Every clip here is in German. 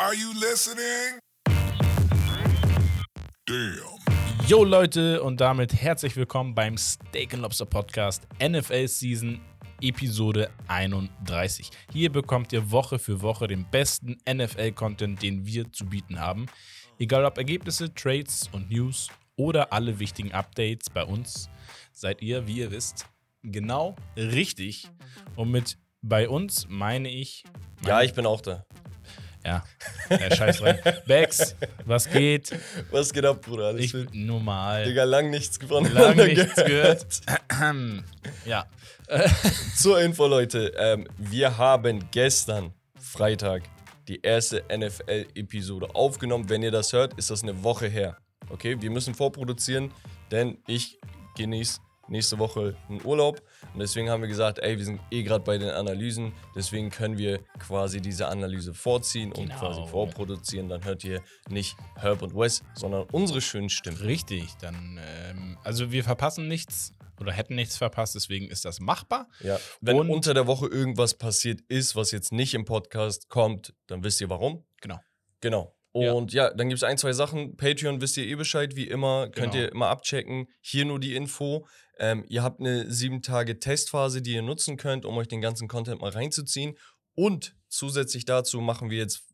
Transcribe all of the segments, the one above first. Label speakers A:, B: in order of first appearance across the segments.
A: Are you listening? Damn.
B: Yo Leute und damit herzlich willkommen beim Steak Lobster Podcast NFL Season Episode 31. Hier bekommt ihr Woche für Woche den besten NFL-Content, den wir zu bieten haben. Egal ob Ergebnisse, Trades und News oder alle wichtigen Updates bei uns, seid ihr, wie ihr wisst, genau richtig. Und mit bei uns meine ich.
C: Ja, ich bin auch da.
B: Ja, ja scheiß rein. Bex, was geht?
C: Was geht ab, Bruder? Alles
B: Ich
C: fit?
B: normal.
C: Digga, lang nichts gewonnen.
B: Lang nichts gehört. ja.
C: Zur Info, Leute. Ähm, wir haben gestern, Freitag, die erste NFL-Episode aufgenommen. Wenn ihr das hört, ist das eine Woche her. Okay, wir müssen vorproduzieren, denn ich genieße nächste Woche einen Urlaub. Und deswegen haben wir gesagt, ey, wir sind eh gerade bei den Analysen. Deswegen können wir quasi diese Analyse vorziehen und
B: Genau.
C: quasi vorproduzieren. Dann hört ihr nicht Herb und Wes, sondern unsere schönen Stimmen.
B: Richtig, dann, ähm, also wir verpassen nichts oder hätten nichts verpasst, deswegen ist das machbar.
C: Ja, wenn
B: Und-
C: unter der Woche irgendwas passiert ist, was jetzt nicht im Podcast kommt, dann wisst ihr warum.
B: Genau.
C: Genau.
B: Ja.
C: Und ja, dann gibt es ein, zwei Sachen. Patreon wisst ihr eh Bescheid, wie immer. Könnt
B: Genau.
C: ihr immer abchecken. Hier nur die Info. Ähm, ihr habt eine sieben Tage Testphase, die ihr nutzen könnt, um euch den ganzen Content mal reinzuziehen. Und zusätzlich dazu machen wir jetzt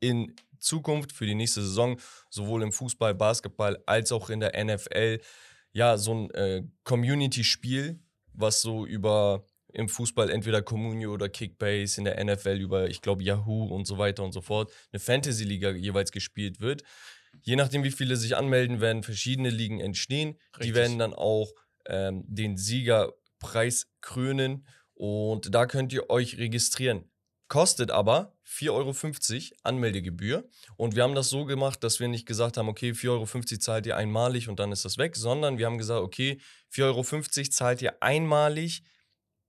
C: in Zukunft für die nächste Saison, sowohl im Fußball, Basketball als auch in der NFL, ja, so ein äh, Community-Spiel, was so über im Fußball entweder Communio oder Kickbase, in der NFL über, ich glaube, Yahoo und so weiter und so fort, eine Fantasy-Liga jeweils gespielt wird. Je nachdem, wie viele sich anmelden, werden verschiedene Ligen entstehen. Die
B: Richtig.
C: werden dann auch ähm, den Siegerpreis krönen und da könnt ihr euch registrieren. Kostet aber 4,50 Euro Anmeldegebühr. Und wir haben das so gemacht, dass wir nicht gesagt haben, okay, 4,50 Euro zahlt ihr einmalig und dann ist das weg, sondern wir haben gesagt, okay, 4,50 Euro zahlt ihr einmalig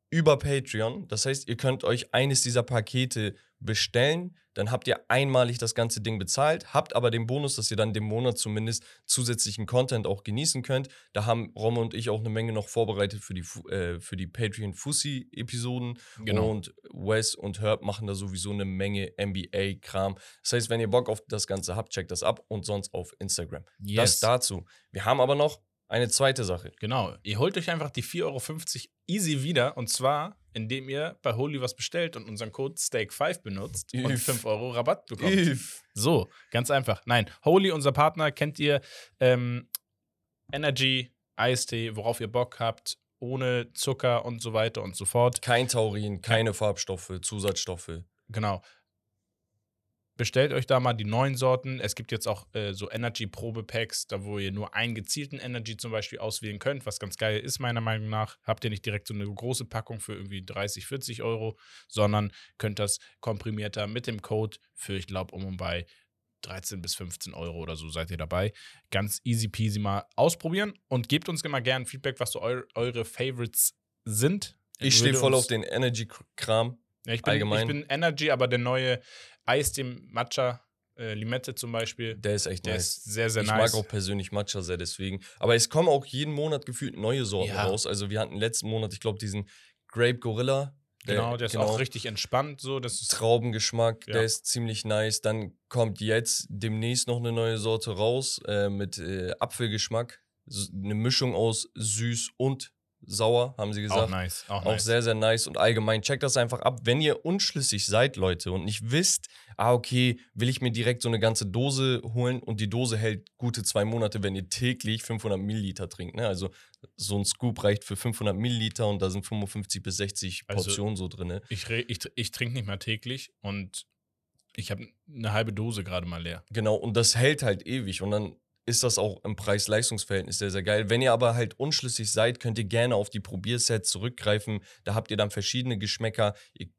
C: über Patreon. Das heißt, ihr könnt euch eines dieser Pakete bestellen. Dann habt ihr einmalig das ganze Ding bezahlt, habt aber den Bonus, dass ihr dann den Monat zumindest zusätzlichen Content auch genießen könnt. Da haben Romme und ich auch eine Menge noch vorbereitet für die, äh, für die Patreon Fussi-Episoden.
B: Genau.
C: Und Wes und Herb machen da sowieso eine Menge NBA-Kram. Das heißt, wenn ihr Bock auf das Ganze habt, checkt das ab und sonst auf Instagram. Das
B: Yes.
C: dazu. Wir haben aber noch eine zweite Sache.
B: Genau. Ihr holt euch einfach die 4,50 Euro easy wieder und zwar, indem ihr bei Holy was bestellt und unseren Code Steak5 benutzt und
C: Üff.
B: 5 Euro Rabatt bekommt.
C: Üff.
B: So, ganz einfach. Nein, Holy, unser Partner, kennt ihr ähm, Energy, Eistee, worauf ihr Bock habt, ohne Zucker und so weiter und so fort.
C: Kein Taurin, keine Farbstoffe, Zusatzstoffe.
B: Genau. Bestellt euch da mal die neuen Sorten. Es gibt jetzt auch äh, so Energy-Probe-Packs, da wo ihr nur einen gezielten Energy zum Beispiel auswählen könnt, was ganz geil ist, meiner Meinung nach. Habt ihr nicht direkt so eine große Packung für irgendwie 30, 40 Euro, sondern könnt das komprimierter mit dem Code für, ich glaube, um und bei 13 bis 15 Euro oder so seid ihr dabei. Ganz easy peasy mal ausprobieren und gebt uns immer gerne Feedback, was so eu eure Favorites sind.
C: Ich stehe voll auf den Energy-Kram.
B: Ja, ich bin,
C: allgemein.
B: Ich bin Energy, aber der neue Eis, dem Matcha, äh, Limette zum Beispiel,
C: Der ist echt
B: der
C: nice.
B: ist sehr, sehr
C: ich
B: nice.
C: mag auch persönlich Matcha sehr deswegen. Aber es kommen auch jeden Monat gefühlt neue Sorten
B: Ja.
C: raus. Also wir hatten letzten Monat, ich glaube, diesen Grape Gorilla.
B: genau, der ist auch richtig entspannt. So, das ist
C: Traubengeschmack,
B: Ja.
C: der ist ziemlich nice. Dann kommt jetzt demnächst noch eine neue Sorte raus äh, mit äh, Apfelgeschmack. S- Eine Mischung aus süß und sauer, haben sie gesagt.
B: auch nice. Auch,
C: Auch
B: nice.
C: sehr, sehr nice und allgemein. Checkt das einfach ab. Wenn ihr unschlüssig seid, Leute, und nicht wisst, ah, okay, will ich mir direkt so eine ganze Dose holen und die Dose hält gute zwei Monate, wenn ihr täglich 500 Milliliter trinkt. Ne? Also so ein Scoop reicht für 500 Milliliter und da sind 55 bis 60
B: Also-
C: Portionen so drin.
B: Ich, re- ich, ich trinke nicht mehr täglich und ich habe eine halbe Dose gerade mal leer.
C: Genau, und das hält halt ewig und dann ist das auch im Preis-Leistungs-Verhältnis sehr, sehr geil. Wenn ihr aber halt unschlüssig seid, könnt ihr gerne auf die Probiersets zurückgreifen. Da habt ihr dann verschiedene Geschmäcker.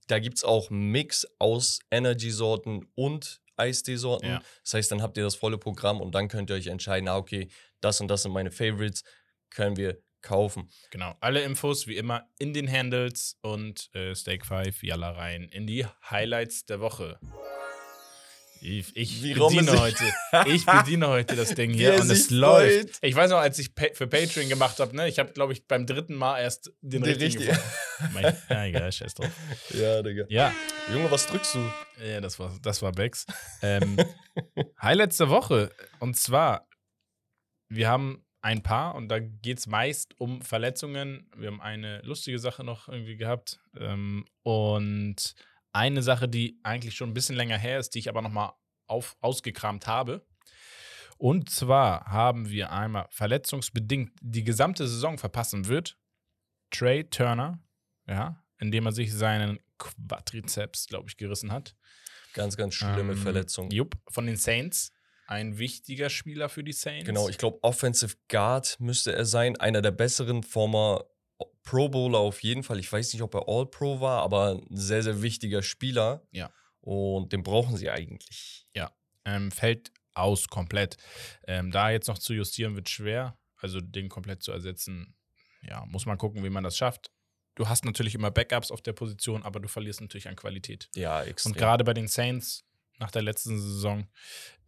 C: Da gibt es auch einen Mix aus Energy-Sorten und Eistee-Sorten.
B: Ja.
C: Das heißt, dann habt ihr das volle Programm und dann könnt ihr euch entscheiden, ah, okay, das und das sind meine Favorites, können wir kaufen.
B: Genau. Alle Infos wie immer in den Handles und äh, Steak 5, Jalla rein in die Highlights der Woche. Ich, ich bediene heute. Ich bediene heute das Ding hier
C: er
B: und es läuft. Ich weiß noch, als ich pa für Patreon gemacht habe, ne, ich habe, glaube ich, beim dritten Mal erst den
C: Die
B: richtigen
C: richtige-
B: gefunden. Mein, ja, egal, scheiß drauf.
C: Ja, Digga.
B: Ja,
C: Junge, was drückst du?
B: ja das war, das war Bex. Ähm, Highlights der Woche. Und zwar, wir haben ein paar und da geht es meist um Verletzungen. Wir haben eine lustige Sache noch irgendwie gehabt. Ähm, und eine Sache, die eigentlich schon ein bisschen länger her ist, die ich aber nochmal ausgekramt habe. Und zwar haben wir einmal verletzungsbedingt die gesamte Saison verpassen wird. Trey Turner, ja, indem er sich seinen Quadrizeps, glaube ich, gerissen hat.
C: Ganz, ganz schlimme
B: Ähm,
C: Verletzung.
B: Jupp, von den Saints. Ein wichtiger Spieler für die Saints.
C: Genau, ich glaube, Offensive Guard müsste er sein. Einer der besseren former Pro Bowler auf jeden Fall. Ich weiß nicht, ob er All-Pro war, aber ein sehr, sehr wichtiger Spieler.
B: Ja.
C: Und den brauchen sie eigentlich.
B: ähm, fällt aus komplett. Ähm, da jetzt noch zu justieren wird schwer. Also den komplett zu ersetzen, ja, muss man gucken, wie man das schafft. Du hast natürlich immer Backups auf der Position, aber du verlierst natürlich an Qualität.
C: Ja, extrem.
B: Und gerade bei den Saints nach der letzten Saison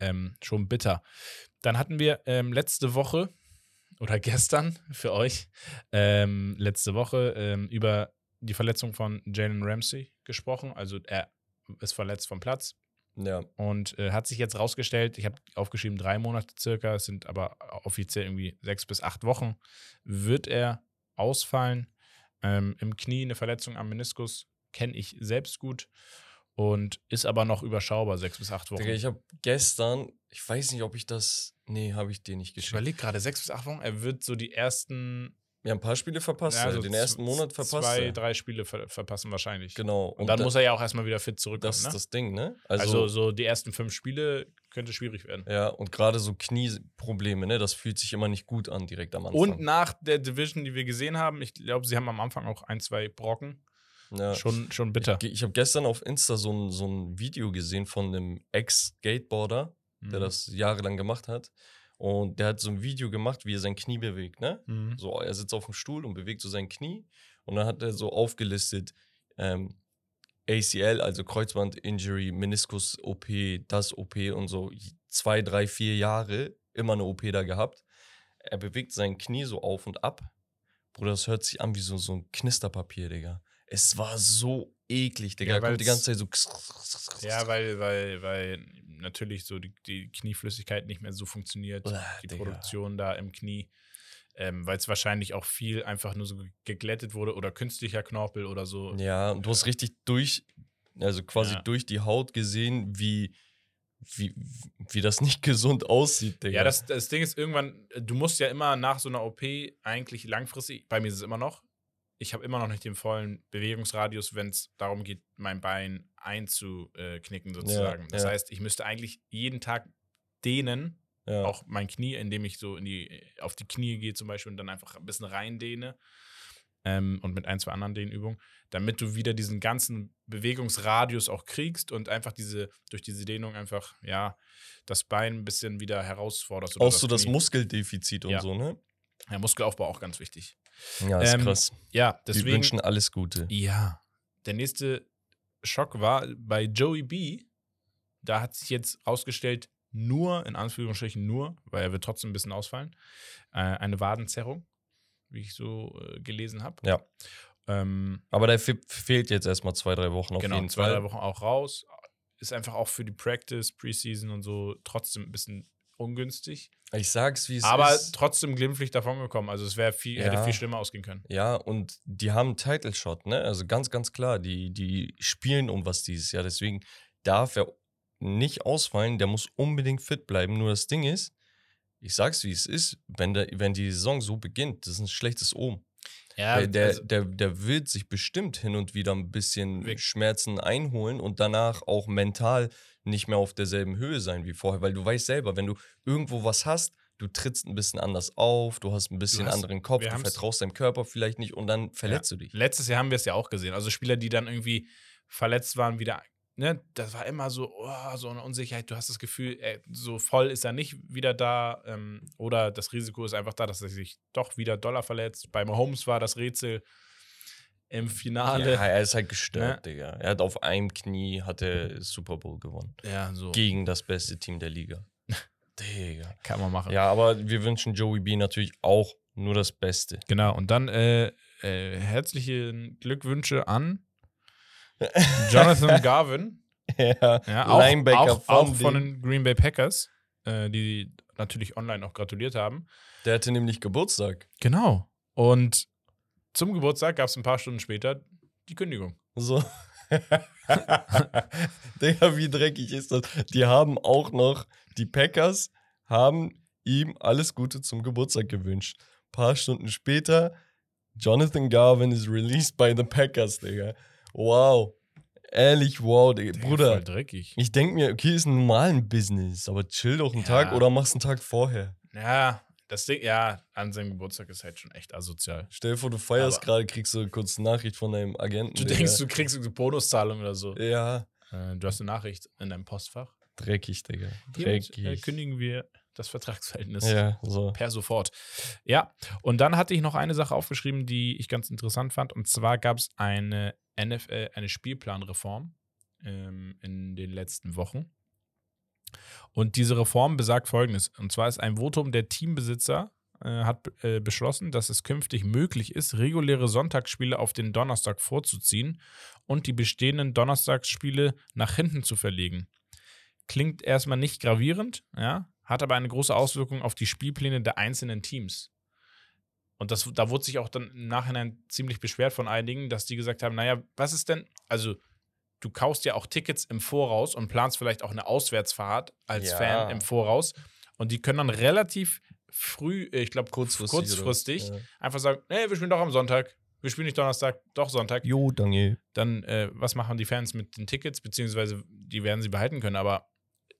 B: ähm, schon bitter. Dann hatten wir ähm, letzte Woche oder gestern für euch ähm, letzte Woche ähm, über die Verletzung von Jalen Ramsey gesprochen. Also er ist verletzt vom Platz
C: ja,
B: und äh, hat sich jetzt rausgestellt, ich habe aufgeschrieben drei Monate circa, es sind aber offiziell irgendwie sechs bis acht Wochen, wird er ausfallen. Ähm, Im Knie eine Verletzung am Meniskus kenne ich selbst gut und ist aber noch überschaubar, sechs bis acht Wochen.
C: Ich habe gestern, ich weiß nicht, ob ich das. Nee, habe ich dir nicht
B: Ich
C: geschickt.
B: überlege gerade, sechs bis acht Wochen, er wird so die ersten
C: Wir haben ein paar Spiele verpasst.
B: ja,
C: Ja,
B: so
C: den ersten Monat verpasst.
B: Zwei, drei Spiele ver verpassen wahrscheinlich.
C: Genau.
B: Und, dann
C: da-
B: muss er ja auch erstmal wieder fit zurückkommen.
C: Das ist
B: ne?
C: das Ding, ne?
B: also, so die ersten fünf Spiele könnte schwierig werden.
C: Ja, und gerade so Knieprobleme, ne? Das fühlt sich immer nicht gut an direkt am Anfang.
B: Und nach der Division, die wir gesehen haben, ich glaube, sie haben am Anfang auch ein, zwei Brocken.
C: Ja.
B: Schon, schon bitter.
C: Ich, ich habe gestern auf Insta so ein, so ein Video gesehen von einem Ex-Skateboarder, der
B: Mhm.
C: das jahrelang gemacht hat. Und der hat so ein Video gemacht, wie er sein Knie bewegt, ne?
B: Mhm.
C: So, er sitzt auf dem Stuhl und bewegt so sein Knie. Und dann hat er so aufgelistet, ähm, ACL, also Kreuzband-Injury, Meniskus-OP, das OP und so. Zwei, drei, vier Jahre immer eine OP da gehabt. Er bewegt sein Knie so auf und ab. Bruder, das hört sich an wie so, so ein Knisterpapier, Digga. Es war so eklig, Digga.
B: Ja,
C: er kommt die ganze Zeit so.
B: Ja, weil, weil, weil natürlich so die, die Knieflüssigkeit nicht mehr so funktioniert.
C: Uah,
B: die
C: Digga.
B: Produktion da im Knie. Ähm, weil es wahrscheinlich auch viel einfach nur so ge- geglättet wurde oder künstlicher Knorpel oder so.
C: Ja, und du hast richtig durch, also quasi
B: Ja.
C: durch die Haut gesehen, wie, wie, wie das nicht gesund aussieht, Digga.
B: Ja, das, das Ding ist irgendwann, äh, du musst ja immer nach so einer OP eigentlich langfristig, bei mir ist es immer noch, ich habe immer noch nicht den vollen Bewegungsradius, wenn es darum geht, mein Bein einzuknicken sozusagen. das
C: ja.
B: heißt, ich müsste eigentlich jeden Tag dehnen,
C: ja.
B: auch mein Knie, indem ich so in die, auf die Knie gehe zum Beispiel und dann einfach ein bisschen reindehne ähm, und mit ein, zwei anderen Dehnübungen, damit du wieder diesen ganzen Bewegungsradius auch kriegst und einfach diese, durch diese Dehnung einfach, ja, das Bein ein bisschen wieder herausforderst.
C: Auch so das. Muskeldefizit und
B: Ja.
C: so, ne?
B: Ja, Muskelaufbau auch ganz wichtig.
C: Ja, ist
B: Ähm,
C: krass.
B: Ja,
C: Wir
B: deswegen.
C: wünschen alles Gute.
B: Ja. Der nächste Schock war bei Joey B. Da hat sich jetzt rausgestellt, nur, in Anführungsstrichen nur, weil er wird trotzdem ein bisschen ausfallen, äh, eine Wadenzerrung, wie ich so äh, gelesen habe.
C: Ja.
B: Ähm,
C: Aber der fe- fehlt jetzt erstmal zwei, drei Wochen auf
B: genau,
C: jeden
B: zwei,
C: Fall.
B: drei Wochen auch raus. Ist einfach auch für die Practice, Preseason und so trotzdem ein bisschen ungünstig.
C: Ich sag's, wie es
B: Aber
C: ist.
B: trotzdem glimpflich davon gekommen. Also es wäre viel, hätte
C: Ja.
B: viel schlimmer ausgehen können.
C: Ja, und die haben einen Title Shot, ne? Also ganz, ganz klar, die, die spielen um was dieses Jahr. Deswegen darf er nicht ausfallen, der muss unbedingt fit bleiben. Nur das Ding ist, ich sag's wie es ist, wenn, der, wenn die Saison so beginnt, das ist ein schlechtes Ohm.
B: Ja,
C: der,
B: also-
C: der, der wird sich bestimmt hin und wieder ein bisschen
B: Weg-
C: Schmerzen einholen und danach auch mental nicht mehr auf derselben Höhe sein wie vorher. Weil du weißt selber, wenn du irgendwo was hast, du trittst ein bisschen anders auf, du hast ein bisschen
B: hast-
C: anderen Kopf, du vertraust deinem Körper vielleicht nicht und dann verletzt du dich.
B: Letztes Jahr haben wir es ja auch gesehen. Also Spieler, die dann irgendwie verletzt waren, wieder, ne, das war immer so, oh, so eine Unsicherheit. Du hast das Gefühl, ey, so voll ist er nicht wieder da. Ähm, oder das Risiko ist einfach da, dass er sich doch wieder doller verletzt. Bei Mahomes war das Rätsel, im
C: Ja,
B: Finale.
C: er ist halt gestört,
B: Ne?
C: Digga. Er hat auf einem Knie hat er Super Bowl gewonnen.
B: Ja, so.
C: Gegen das beste Team der Liga. Digga.
B: Kann man machen.
C: Ja, aber wir wünschen Joey B natürlich auch nur das Beste.
B: Genau, und dann äh, äh, herzliche Glückwünsche an Jonathan Garvin.
C: ja,
B: Ja, auch,
C: Linebacker
B: auch, auch
C: von den-
B: Green Bay Packers, äh, die natürlich online auch gratuliert haben.
C: Der hatte nämlich Geburtstag.
B: Genau. Und zum Geburtstag gab es ein paar Stunden später die Kündigung.
C: So. Digga, wie dreckig ist das? Die haben auch noch, die Packers haben ihm alles Gute zum Geburtstag gewünscht. paar Stunden später, Jonathan Garvin is released by the Packers, Digga. Wow. Ehrlich, wow, Digga.
B: Voll
C: Bruder,
B: dreckig.
C: ich denke mir, okay, ist ein normalen Business, aber chill doch einen
B: Ja.
C: Tag oder mach's einen Tag vorher.
B: Ja, das Ding, ja, an seinem Geburtstag ist halt schon echt asozial.
C: Stell dir vor, du feierst gerade, kriegst du kurz eine Nachricht von deinem Agenten.
B: Du
C: Digga.
B: denkst, du kriegst eine Bonuszahlung oder so.
C: Ja,
B: Äh, du hast eine Nachricht in deinem Postfach.
C: dreckig, Digga.
B: Hiermit
C: Dreckig.
B: äh, kündigen wir das Vertragsverhältnis.
C: ja, so.
B: Per sofort. Ja, und dann hatte ich noch eine Sache aufgeschrieben, die ich ganz interessant fand. Und zwar gab es eine NFL, eine Spielplanreform ähm, in den letzten Wochen. Und diese Reform besagt folgendes: Und zwar ist ein Votum der Teambesitzer äh, hat äh, beschlossen, dass es künftig möglich ist, reguläre Sonntagsspiele auf den Donnerstag vorzuziehen und die bestehenden Donnerstagsspiele nach hinten zu verlegen. Klingt erstmal nicht gravierend, ja, hat aber eine große Auswirkung auf die Spielpläne der einzelnen Teams. Und das, da wurde sich auch dann im Nachhinein ziemlich beschwert von einigen, dass die gesagt haben: Naja, was ist denn, also du kaufst ja auch Tickets im Voraus und planst vielleicht auch eine Auswärtsfahrt als
C: Ja.
B: Fan im Voraus. Und die können dann relativ früh, ich glaube
C: Kurzfristig.
B: kurzfristig,
C: was?
B: einfach sagen: Nee, wir spielen doch am Sonntag. Wir spielen nicht Donnerstag, doch Sonntag.
C: Ja. Jo, danke.
B: Dann, äh, was machen die Fans mit den Tickets? Beziehungsweise, die werden sie behalten können, aber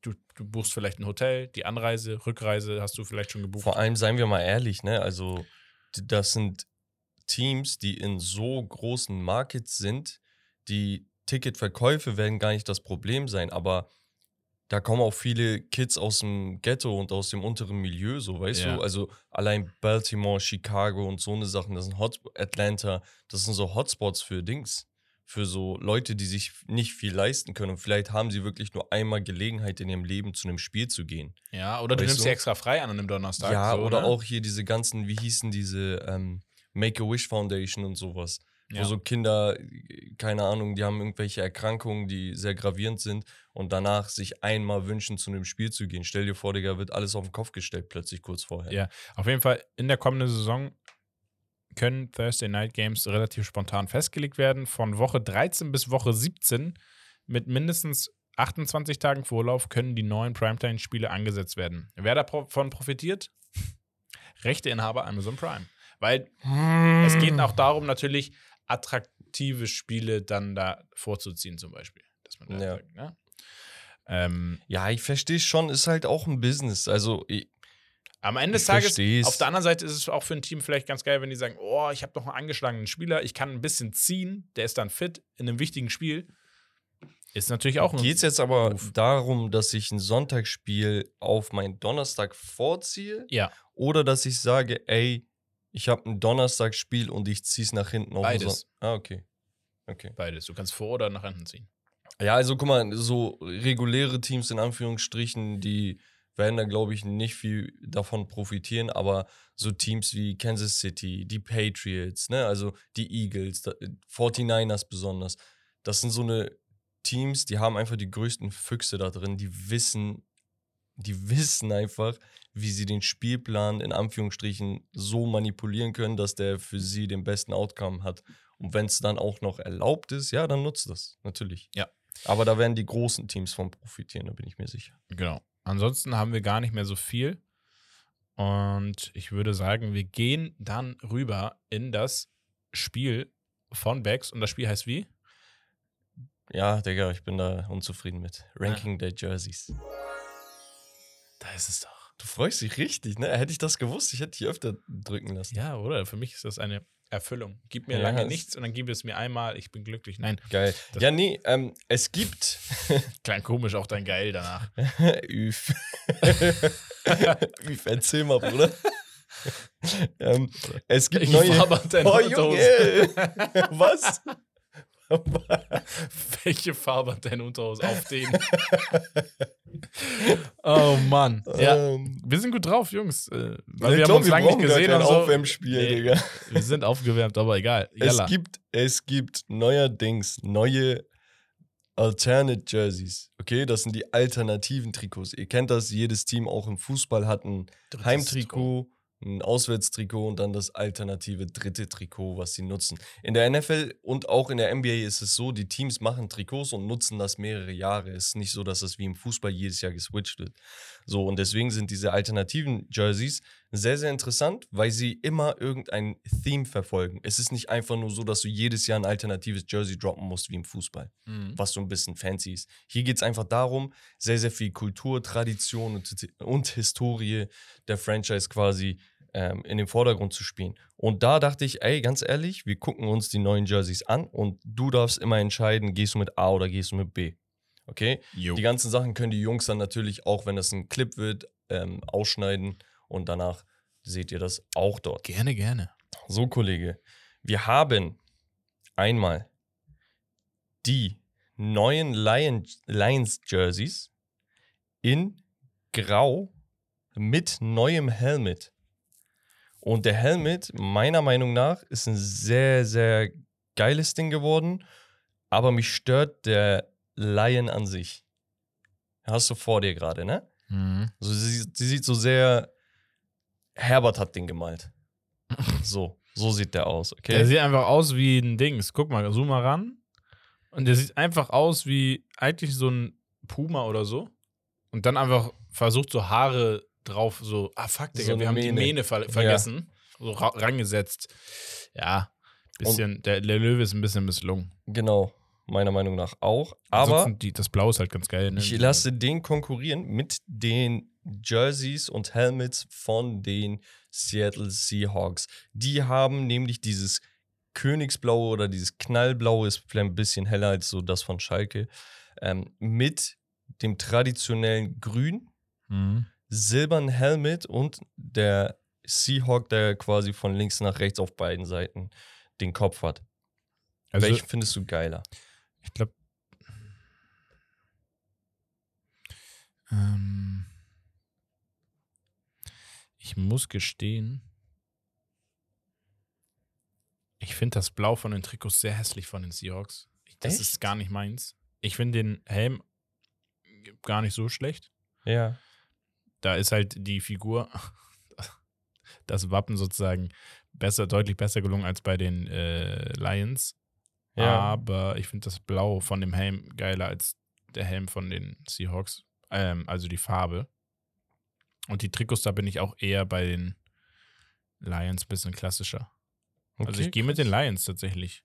B: du, du buchst vielleicht ein Hotel, die Anreise, Rückreise hast du vielleicht schon gebucht.
C: Vor allem, seien wir mal ehrlich, ne? Also, das sind Teams, die in so großen Markets sind, die Ticketverkäufe werden gar nicht das Problem sein, aber da kommen auch viele Kids aus dem Ghetto und aus dem unteren Milieu, so weißt
B: Ja.
C: du? Also allein Baltimore, Chicago und so eine Sachen, das sind Hot Atlanta, das sind so Hotspots für Dings, für so Leute, die sich nicht viel leisten können und vielleicht haben sie wirklich nur einmal Gelegenheit in ihrem Leben zu einem Spiel zu gehen.
B: ja, oder du
C: Weißt
B: nimmst
C: du?
B: sie extra frei an einem Donnerstag.
C: Ja,
B: so,
C: oder
B: ne?
C: auch hier diese ganzen, wie hießen diese ähm, Make-A-Wish Foundation und sowas.
B: Ja.
C: Wo so Kinder, keine Ahnung, die haben irgendwelche Erkrankungen, die sehr gravierend sind und danach sich einmal wünschen, zu einem Spiel zu gehen. Stell dir vor, Digga, wird alles auf den Kopf gestellt plötzlich kurz vorher.
B: Ja. Auf jeden Fall in der kommenden Saison können Thursday Night Games relativ spontan festgelegt werden. Von Woche 13 bis Woche 17 mit mindestens 28 Tagen Vorlauf können die neuen Primetime-Spiele angesetzt werden. Wer davon profitiert? Rechteinhaber Amazon Prime. Weil es geht auch darum, natürlich attraktive Spiele dann da vorzuziehen, zum Beispiel. Dass man da
C: Ja.
B: sagt, ne? ähm,
C: Ja, ich verstehe schon, ist halt auch ein Business. Also, ich,
B: Am Ende des Tages,
C: versteh's.
B: auf der anderen Seite ist es auch für ein Team vielleicht ganz geil, wenn die sagen, oh, ich habe doch einen angeschlagenen Spieler, ich kann ein bisschen ziehen, der ist dann fit in einem wichtigen Spiel. Ist natürlich auch ein
C: geht es jetzt aber
B: Move.
C: darum, dass ich ein Sonntagsspiel auf meinen Donnerstag vorziehe?
B: Ja,
C: Oder dass ich sage, ey, ich habe ein Donnerstagsspiel und ich zieh's nach hinten auf
B: Beides.
C: Ah, okay. Okay.
B: beides. Du kannst vor oder nach hinten ziehen.
C: Ja, also guck mal, so reguläre Teams in Anführungsstrichen, die werden da, glaube ich, nicht viel davon profitieren, aber so Teams wie Kansas City, die Patriots, ne, also die Eagles, da- 49ers besonders, das sind so eine Teams, die haben einfach die größten Füchse da drin, die wissen, die wissen einfach, wie sie den Spielplan in Anführungsstrichen so manipulieren können, dass der für sie den besten Outcome hat. Und wenn es dann auch noch erlaubt ist, ja, dann nutzt das, natürlich.
B: Ja.
C: Aber da werden die großen Teams von profitieren, da bin ich mir sicher.
B: Genau. Ansonsten haben wir gar nicht mehr so viel. Und ich würde sagen, wir gehen dann rüber in das Spiel von Bex. Und das Spiel heißt wie?
C: Ja, Digga, ich bin da unzufrieden mit. Ranking der Jerseys.
B: Da ist es doch.
C: Du freust dich richtig, ne? Hätte ich das gewusst, ich hätte dich öfter drücken lassen.
B: Ja, oder? Für mich ist das eine Erfüllung. Gib mir
C: Ja,
B: lange nichts und dann gib es mir einmal. Ich bin glücklich. Nein,
C: Geil.
B: Das-
C: ja, nee, ähm, es gibt.
B: klein komisch auch dein Geil danach.
C: Üf. Üf, erzähl mal, Bruder. ähm, es gibt
B: Welche
C: neue. Oh? Junge! Was?
B: Welche Farbe hat dein Unterhose auf den? oh Mann. Ja,
C: Ähm,
B: wir sind gut drauf, Jungs. Äh, weil
C: ich
B: wir haben
C: glaub,
B: uns lange nicht gesehen und so.
C: Aufwärmspiel,
B: Nee.
C: Digga.
B: Wir sind aufgewärmt, aber egal.
C: Es gibt, es gibt neuerdings neue Alternate Jerseys. Okay, das sind die alternativen Trikots. Ihr kennt das, jedes Team auch im Fußball hat ein
B: Drittes
C: Heimtrikot, ein Auswärtstrikot und dann das alternative dritte Trikot, was sie nutzen. In der NFL und auch in der NBA ist es so, die Teams machen Trikots und nutzen das mehrere Jahre. Es ist nicht so, dass das wie im Fußball jedes Jahr geswitcht wird. So, und deswegen sind diese alternativen Jerseys sehr, sehr interessant, weil sie immer irgendein Theme verfolgen. Es ist nicht einfach nur so, dass du jedes Jahr ein alternatives Jersey droppen musst wie im Fußball
B: Mhm.
C: was so ein bisschen fancy ist. Hier geht es einfach darum, sehr, sehr viel Kultur, Tradition und, und Historie der Franchise quasi ähm, in den Vordergrund zu spielen. Und da dachte ich, ey, ganz ehrlich, wir gucken uns die neuen Jerseys an und du darfst immer entscheiden, gehst du mit A oder gehst du mit B. Okay?
B: Jo.
C: Die ganzen Sachen können die Jungs dann natürlich auch, wenn das ein Clip wird, ähm, ausschneiden und danach seht ihr das auch dort.
B: Gerne, gerne.
C: So, Kollege, wir haben einmal die neuen Lion, Lions Jerseys in Grau mit neuem Helmet. Und der Helmet, meiner Meinung nach, ist ein sehr, sehr geiles Ding geworden. Aber mich stört der Lion an sich. Hast du vor dir gerade, ne?
B: Mhm.
C: Also sie, sie sieht so sehr. Herbert hat den gemalt. So, so sieht der aus, okay?
B: Der sieht einfach aus wie ein Dings. Guck mal, zoom mal ran. Und der sieht einfach aus wie eigentlich so ein Puma oder so. Und dann einfach versucht so Haare drauf, so, ah fuck, Digga,
C: So
B: wir haben die
C: Mähne.
B: Mähne ver vergessen. So ra rangesetzt. Ja, bisschen, der, der Löwe ist ein bisschen misslungen.
C: Genau, meiner Meinung nach auch. Aber
B: die, das Blau ist halt ganz geil. Ne?
C: ich lasse den konkurrieren mit den Jerseys und Helmets von den Seattle Seahawks. Die haben nämlich dieses Königsblaue oder dieses Knallblaue, ist vielleicht ein bisschen heller als so das von Schalke, ähm, mit dem traditionellen Grün,
B: Mhm.
C: Silbernen Helmet und der Seahawk, der quasi von links nach rechts auf beiden Seiten den Kopf hat.
B: Also,
C: Welchen findest du geiler?
B: ich glaube. Ähm, ich muss gestehen, ich finde das Blau von den Trikots sehr hässlich von den Seahawks. Das ist
C: Echt?
B: gar nicht meins. Ich finde den Helm gar nicht so schlecht.
C: Ja.
B: Da ist halt die Figur, das Wappen sozusagen besser, deutlich besser gelungen als bei den äh, Lions.
C: Ja.
B: Aber ich finde das Blau von dem Helm geiler als der Helm von den Seahawks. Ähm, also die Farbe. Und die Trikots, da bin ich auch eher bei den Lions ein bisschen klassischer. also
C: Okay,
B: ich gehe mit den Lions tatsächlich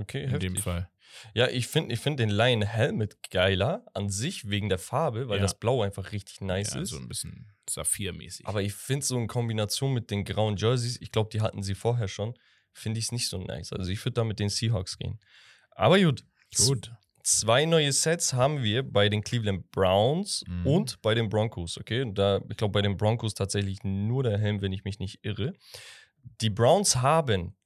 C: Okay,
B: in dem
C: heftig.
B: Fall.
C: Ja, ich finde ich find den Lion Helmet geiler an sich wegen der Farbe, weil
B: Ja.
C: das Blau einfach richtig nice
B: Ja,
C: ist.
B: so ein bisschen Saphir-mäßig.
C: Aber ich finde so in Kombination mit den grauen Jerseys, ich glaube, die hatten sie vorher schon, finde ich es nicht so nice. Also ich würde da mit den Seahawks gehen. Aber gut.
B: Gut.
C: Zwei neue Sets haben wir bei den Cleveland Browns
B: Mhm.
C: und bei den Broncos, okay? Und da, ich glaube, bei den Broncos tatsächlich nur der Helm, wenn ich mich nicht irre. Die Browns haben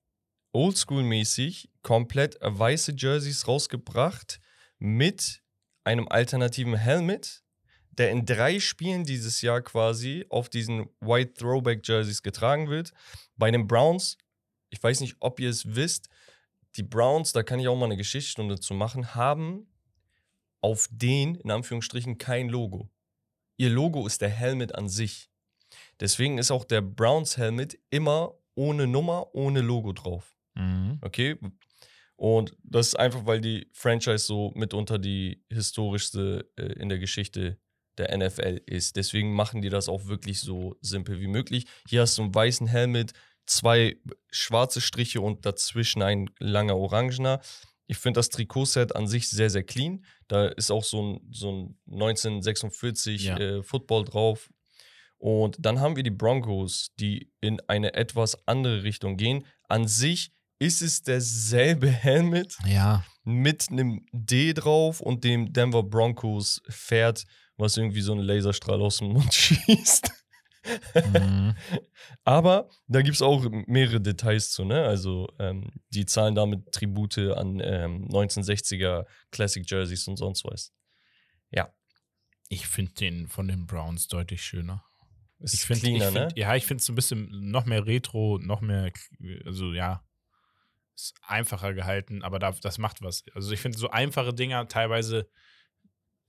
C: oldschool-mäßig komplett weiße Jerseys rausgebracht mit einem alternativen Helmet, der in drei Spielen dieses Jahr quasi auf diesen White Throwback Jerseys getragen wird. Bei den Browns, ich weiß nicht, ob ihr es wisst, die Browns, da kann ich auch mal eine Geschichtsstunde zu machen, haben auf den, in Anführungsstrichen, kein Logo. Ihr Logo ist der Helmet an sich. Deswegen ist auch der Browns Helmet immer ohne Nummer, ohne Logo drauf.
B: Mhm.
C: Okay? Und das ist einfach, weil die Franchise so mitunter die historischste äh, in der Geschichte der NFL ist. Deswegen machen die das auch wirklich so simpel wie möglich. Hier hast du einen weißen Helmet, zwei schwarze Striche und dazwischen ein langer orangener. Ich finde das Trikotset an sich sehr, sehr clean. Da ist auch so ein, so ein 1946
B: Ja.
C: äh, Football drauf. Und dann haben wir die Broncos, die in eine etwas andere Richtung gehen. An sich ist es derselbe Helmet
B: Ja.
C: mit einem D drauf und dem Denver Broncos Pferd, was irgendwie so einen Laserstrahl aus dem Mund schießt.
B: Mhm.
C: Aber da gibt es auch mehrere Details zu, ne? Also ähm, die zahlen damit Tribute an ähm, 1960er Classic Jerseys und sonst was.
B: Ich finde den von den Browns deutlich schöner.
C: Ist
B: Ich finde,
C: ne?
B: ja, ich finde es ein bisschen noch mehr Retro, noch mehr, also ja, ist einfacher gehalten, aber da, das macht was. Also ich finde so einfache Dinger teilweise,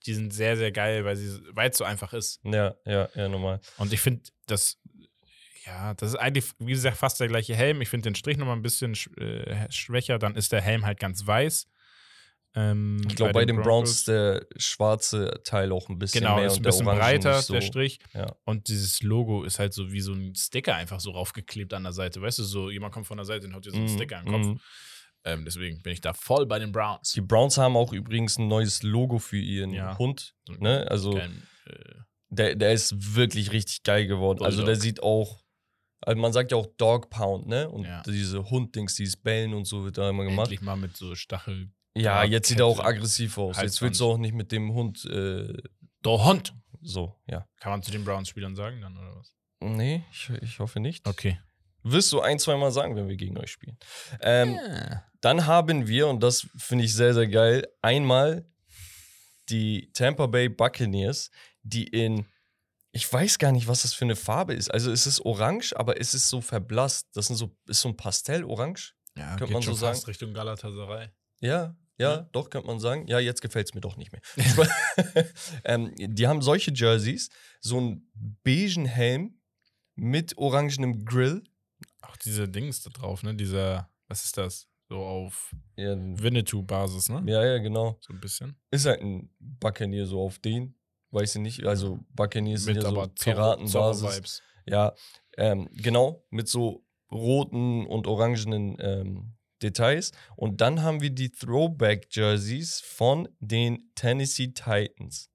B: die sind sehr, sehr geil, weil sie, weil es so einfach ist.
C: Ja, ja, ja, normal.
B: Und ich finde, das, ja, das ist eigentlich, wie gesagt, fast der gleiche Helm. Ich finde den Strich nochmal ein bisschen sch äh, schwächer, dann ist der Helm halt ganz weiß. Ähm,
C: Ich glaube, bei, den Browns ist der schwarze Teil auch ein bisschen
B: Genau,
C: mehr
B: ist ein
C: und der
B: bisschen
C: Orange
B: breiter,
C: so.
B: der Strich.
C: Ja.
B: Und dieses Logo ist halt so wie so ein Sticker einfach so raufgeklebt an der Seite. Weißt du, so jemand kommt von der Seite und haut dir so einen
C: Mhm,
B: Sticker an den Kopf.
C: mhm.
B: Ähm, deswegen bin ich da voll bei den Browns.
C: Die Browns haben auch übrigens ein neues Logo für ihren
B: Ja.
C: Hund. Ne? Also
B: geilen, äh,
C: der, der ist wirklich richtig geil geworden. Also der
B: Bulldog.
C: sieht auch, also man sagt ja auch Dog Pound, ne? Und
B: Ja.
C: diese Hund-Dings, dieses Bellen und so wird da immer gemacht.
B: endlich mal mit so Stachel.
C: Ja,
B: Ja,
C: jetzt sieht er auch aggressiv aus. Jetzt
B: Halsband.
C: willst du auch nicht mit dem Hund äh,
B: Der Hund!
C: so, ja.
B: Kann man zu den Browns-Spielern sagen dann, oder was?
C: Nee, ich, ich hoffe nicht.
B: Okay.
C: Wirst du ein, zwei Mal sagen, wenn wir gegen euch spielen. Ähm, Dann haben wir, und das finde ich sehr, sehr geil, einmal die Tampa Bay Buccaneers, die in, ich weiß gar nicht, was das für eine Farbe ist. Also es ist orange, aber es ist so verblasst. Das sind so, ist so ein Pastell-Orange.
B: Ja,
C: Könnte man
B: schon
C: so sagen.
B: Richtung Galatasaray.
C: Ja, ja,
B: Ja.
C: doch, könnte man sagen. Ja, jetzt gefällt es mir doch nicht mehr. ähm, die haben solche Jerseys, so einen beigen Helm mit orangenem Grill.
B: Auch diese Dings da drauf, ne? Dieser, was ist das? So auf
C: Ja,
B: Winnetou-Basis, ne?
C: ja, ja, genau.
B: So ein bisschen.
C: Ist halt ein Buccaneer so auf den. Weiß ich nicht. Also Buccaneers sind ja so Piratenbasis. Ja, ähm, genau, mit so roten und orangenen ähm, Details. Und dann haben wir die Throwback-Jerseys von den Tennessee Titans.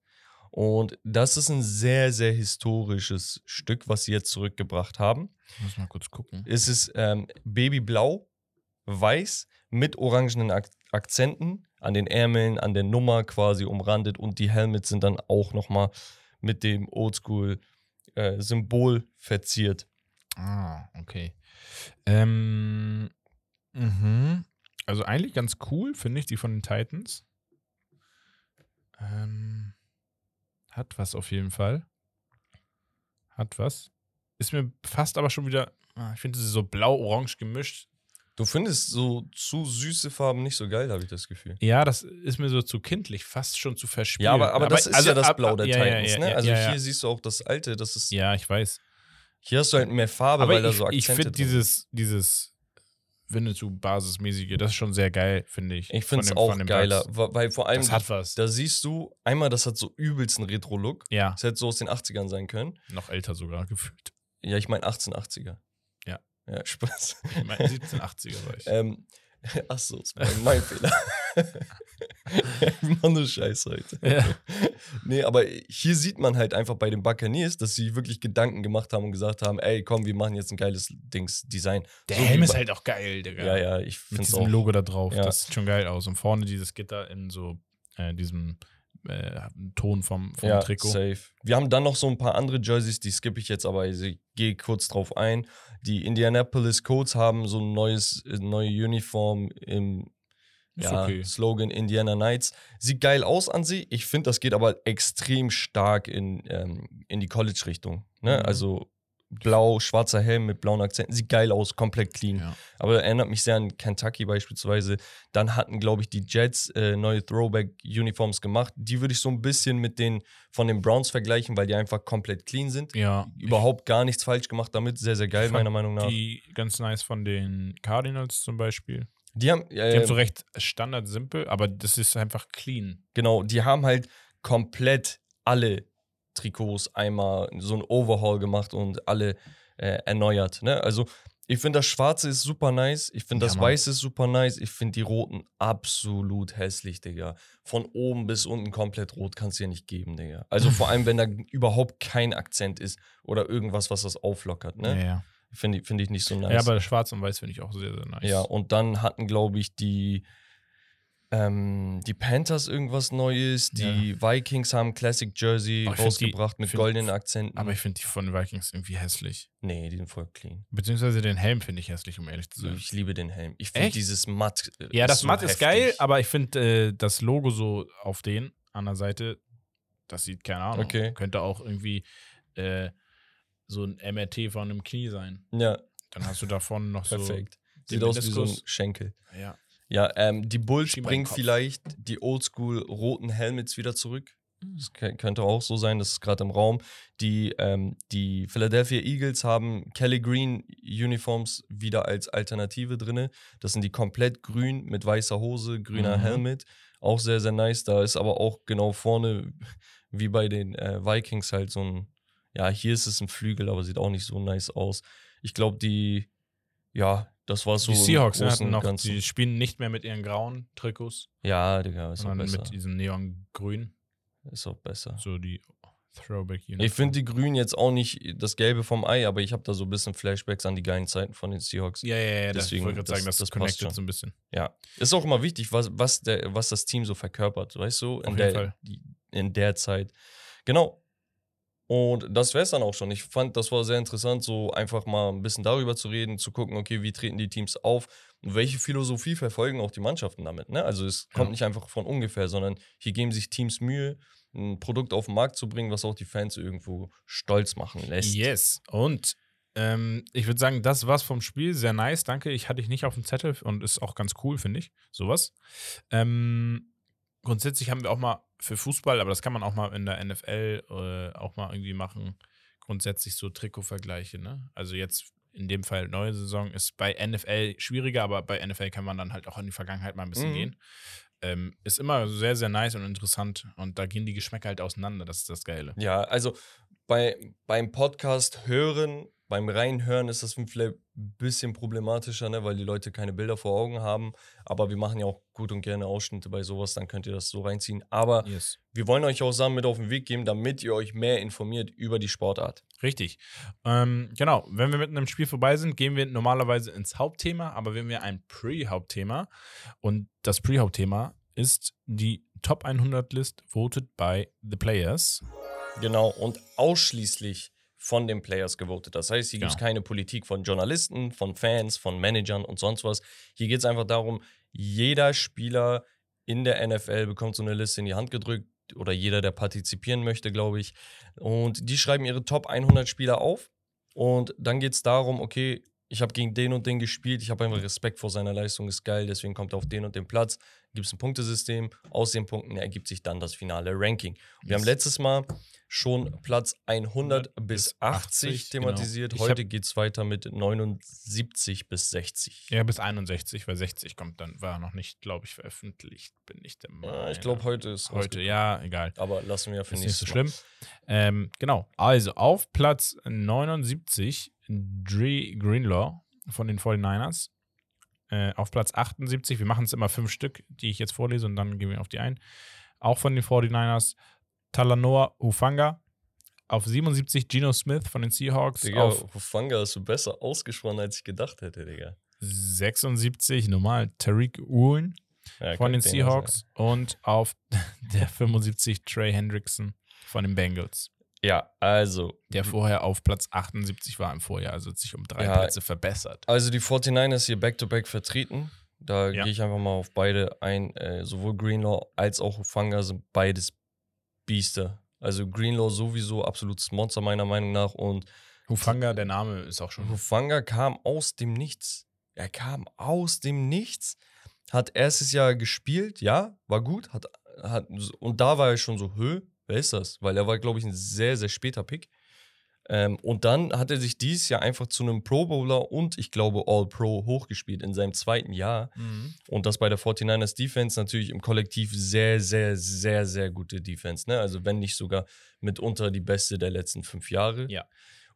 C: Und das ist ein sehr, sehr historisches Stück, was sie jetzt zurückgebracht haben.
B: Ich muss mal kurz gucken.
C: Es ist ähm, Babyblau, weiß mit orangenen Ak Akzenten an den Ärmeln, an der Nummer quasi umrandet und die Helmets sind dann auch nochmal mit dem Oldschool-Symbol verziert.
B: Ah, okay. Ähm, mhm. Also eigentlich ganz cool, finde ich, die von den Titans. Ähm, hat was auf jeden Fall. Hat was. Ist mir fast aber schon wieder. ah, Ich finde sie so blau-orange gemischt.
C: Du findest so zu süße Farben nicht so geil, habe ich das Gefühl.
B: Ja, das ist mir so zu kindlich, fast schon zu verspielt.
C: Ja, aber, aber das ist ja das Blau der
B: ja, ja,
C: Titans,
B: ja,
C: ne?
B: ja,
C: Also
B: ja,
C: hier siehst du auch das alte, das ist.
B: Ja, ich weiß.
C: Hier hast du halt mehr Farbe,
B: Aber
C: weil da
B: ich,
C: so Akzente
B: ich finde
C: sind.
B: dieses, dieses Winnetou-Basismäßige, das ist schon sehr geil, finde ich.
C: Ich finde es auch geiler, wa- weil vor allem,
B: Das hat was.
C: da siehst du, einmal, das hat so übelsten Retro-Look.
B: ja,
C: Das hätte so aus den 80ern sein können.
B: noch älter sogar gefühlt.
C: Ja, ich meine 1880er.
B: Ja.
C: Ja, Spaß.
B: Ich meine, 1780er war ich.
C: ähm, ach so, das war mein Fehler. Immer nur Scheiß heute.
B: Ja.
C: Nee, aber hier sieht man halt einfach bei den Buccaneers, dass sie wirklich Gedanken gemacht haben und gesagt haben, ey, komm, wir machen jetzt ein geiles Dings, Design.
B: Der
C: So
B: Helm ist halt auch geil, Digga.
C: Ja, ja, ich
B: Mit
C: finde es
B: diesem
C: auch.
B: Logo da drauf.
C: Ja.
B: Das sieht schon geil aus. Und vorne dieses Gitter in so äh, diesem äh, Ton vom, vom
C: ja,
B: Trikot.
C: safe. Wir haben dann noch so ein paar andere Jerseys, die skippe ich jetzt, aber ich gehe kurz drauf ein. Die Indianapolis Colts haben so ein neues, äh, neue Uniform im ja,
B: okay.
C: Slogan Indiana Knights. Sieht geil aus an sich. Ich finde, das geht aber extrem stark in, ähm, in die College-Richtung. Ne?
B: Mhm.
C: Also blau, schwarzer Helm mit blauen Akzenten. Sieht geil aus, komplett clean.
B: Ja.
C: Aber erinnert mich sehr an Kentucky beispielsweise. Dann hatten, glaube ich, die Jets äh, neue Throwback-Uniforms gemacht. Die würde ich so ein bisschen mit den von den Browns vergleichen, weil die einfach komplett clean sind.
B: ja.
C: Überhaupt gar nichts falsch gemacht damit. Sehr, sehr geil, meiner Meinung nach.
B: Die ganz nice von den Cardinals zum Beispiel.
C: Die haben,
B: Die
C: äh,
B: haben so recht standard simpel, aber das ist einfach clean.
C: Genau, die haben halt komplett alle Trikots einmal so ein Overhaul gemacht und alle äh, erneuert. Ne? Also ich finde das Schwarze ist super nice, ich finde
B: Ja,
C: das
B: Mann.
C: Weiße ist super nice, ich finde die Roten absolut hässlich, Digga. Von oben bis unten komplett rot kannst du ja nicht geben, Digga. Also vor allem, wenn da überhaupt kein Akzent ist oder irgendwas, was das auflockert,
B: Ja,
C: ne?
B: ja.
C: Finde ich, find ich nicht so nice.
B: ja, aber Schwarz und Weiß finde ich auch sehr, sehr nice.
C: Ja, und dann hatten, glaube ich, die Ähm, die Panthers irgendwas Neues, die Vikings haben Classic Jersey
B: Aber
C: rausgebracht
B: die-
C: mit
B: find-
C: goldenen Akzenten.
B: Aber ich finde die von den Vikings irgendwie hässlich.
C: nee, die sind voll clean.
B: Beziehungsweise den Helm finde ich hässlich, um ehrlich zu sein.
C: Ich liebe den Helm. Ich finde dieses Matt. äh,
B: Ja, das
C: so
B: Matt ist
C: heftig.
B: geil, aber ich finde äh, das Logo so auf den an der Seite, das sieht keine Ahnung.
C: Okay.
B: Könnte auch irgendwie äh, so ein MRT von einem Knie sein.
C: Ja,
B: Dann hast du da vorne noch
C: perfekt.
B: den
C: Sieht aus wie so ein. Schenkel.
B: so. Ja.
C: Ja, ähm, die Bulls bringen vielleicht die oldschool roten Helmets wieder zurück. Das kö- könnte auch so sein, das ist gerade im Raum. Die, ähm, die Philadelphia Eagles haben Kelly Green Uniforms wieder als Alternative drin. Das sind die komplett grün mit weißer Hose, grüner
B: Mhm.
C: Helmet. Auch sehr, sehr nice. Da ist aber auch genau vorne, wie bei den äh, Vikings, halt so ein, ja, hier ist es ein Flügel, aber sieht auch nicht so nice aus. Ich glaube, die, ja, das war so.
B: die Seahawks hatten noch,
C: Ganzen.
B: die spielen nicht mehr mit ihren grauen Trikots,
C: Ja, Digga, ist auch besser.
B: mit diesem Neongrün.
C: Ist auch besser.
B: So die Throwback Uniform.
C: Ich finde die Grün jetzt auch nicht das Gelbe vom Ei, aber ich habe da so ein bisschen Flashbacks an die geilen Zeiten von den Seahawks.
B: Ja, ja, ja, das, ich
C: Deswegen,
B: wollte gerade sagen,
C: das-
B: das,
C: schon.
B: so ein bisschen.
C: Ja. Ist auch immer wichtig, was, was, der, was das Team so verkörpert, weißt du? In,
B: Auf jeden
C: der,
B: Fall.
C: die- in der Zeit. Genau. Und das wäre es dann auch schon. Ich fand, das war sehr interessant, so einfach mal ein bisschen darüber zu reden, zu gucken, okay, wie treten die Teams auf und welche Philosophie verfolgen auch die Mannschaften damit. Ne? Also es kommt
B: Ja.
C: nicht einfach von ungefähr, sondern hier geben sich Teams Mühe, ein Produkt auf den Markt zu bringen, was auch die Fans irgendwo stolz machen lässt.
B: Yes. Und ähm, ich würde sagen, das war's vom Spiel. Sehr nice. Danke. Ich hatte dich nicht auf dem Zettel und ist auch ganz cool, finde ich. Sowas. Ähm, grundsätzlich haben wir auch mal für Fußball, aber das kann man auch mal in der NFL äh, auch mal irgendwie machen. Grundsätzlich so Trikotvergleiche, ne? Also jetzt in dem Fall neue Saison ist bei NFL schwieriger, aber bei NFL kann man dann halt auch in die Vergangenheit mal ein bisschen
C: Mhm.
B: gehen. Ähm, ist immer sehr, sehr nice und interessant und da gehen die Geschmäcker halt auseinander. Das ist das Geile.
C: Ja, also bei, beim Podcast hören, beim Reinhören ist das vielleicht ein bisschen problematischer, ne, weil die Leute keine Bilder vor Augen haben. Aber wir machen ja auch gut und gerne Ausschnitte bei sowas, dann könnt ihr das so reinziehen. Aber
B: Yes.
C: wir wollen euch auch Sachen mit auf den Weg geben, damit ihr euch mehr informiert über die Sportart.
B: Richtig. Ähm, genau, wenn wir mit einem Spiel vorbei sind, gehen wir normalerweise ins Hauptthema, aber wir haben ja ein Pre-Hauptthema. Und das Pre-Hauptthema ist die Top 100 List voted by the players.
C: Genau, und ausschließlich von den Players gewotet. Das heißt, hier gibt es
B: Genau.
C: keine Politik von Journalisten, von Fans, von Managern und sonst was. Hier geht es einfach darum, jeder Spieler in der NFL bekommt so eine Liste in die Hand gedrückt oder jeder, der partizipieren möchte, glaube ich. Und die schreiben ihre Top 100 Spieler auf und dann geht es darum, okay, ich habe gegen den und den gespielt, ich habe einfach Respekt vor seiner Leistung, ist geil, deswegen kommt er auf den und den Platz. Gibt es ein Punktesystem, aus den Punkten ergibt sich dann das finale Ranking. Wir haben
B: Yes.
C: letztes Mal schon Platz 100 bis
B: bis
C: 80
B: 80, genau.
C: thematisiert. Heute geht es weiter mit 79 bis 60.
B: Ja, bis 61, weil 60 kommt dann, war noch nicht, glaube ich, veröffentlicht, bin ich der Meinung.
C: Ja, ich glaube, heute ist
B: Heute, ja, egal.
C: Aber lassen wir für
B: Ist nicht so schlimm. Ähm, genau. Also auf Platz 79 Dre Greenlaw von den 49ers. Äh, auf Platz 78, wir machen es immer fünf Stück, die ich jetzt vorlese und dann gehen wir auf die ein. Auch von den 49ers Talanoa Ufanga. Auf 77 Geno Smith von den Seahawks.
C: Digga,
B: auf
C: Hufanga hast du besser ausgesprochen, als ich gedacht hätte, Digga.
B: 76 normal Tariq Woolen
C: Ja,
B: von den Seahawks. Und auf der 75 Trey Hendrickson von den Bengals.
C: Ja, also.
B: der vorher auf Platz 78 war im Vorjahr, also hat sich um drei
C: Ja.
B: Plätze verbessert.
C: Also die 49ers hier back-to-back vertreten. Da
B: Ja.
C: gehe ich einfach mal auf beide ein. Äh, sowohl Greenlaw als auch Hufanga sind beides Biester. Also Greenlaw sowieso absolutes Monster meiner Meinung nach. Und
B: Hufanga, der Name ist auch schon.
C: Hufanga kam aus dem Nichts. Er kam aus dem Nichts. Hat erstes Jahr gespielt, ja, war gut. Hat, hat, und da war er schon so, hö, wer ist das? Weil er war, glaube ich, ein sehr, sehr später Pick. Ähm, und dann hat er sich dieses Jahr einfach zu einem Pro Bowler und ich glaube All-Pro hochgespielt in seinem zweiten Jahr.
B: Mhm.
C: Und das bei der 49ers Defense natürlich im Kollektiv sehr, sehr, sehr, sehr gute Defense. Ne? Also wenn nicht sogar mitunter die beste der letzten fünf Jahre.
B: Ja.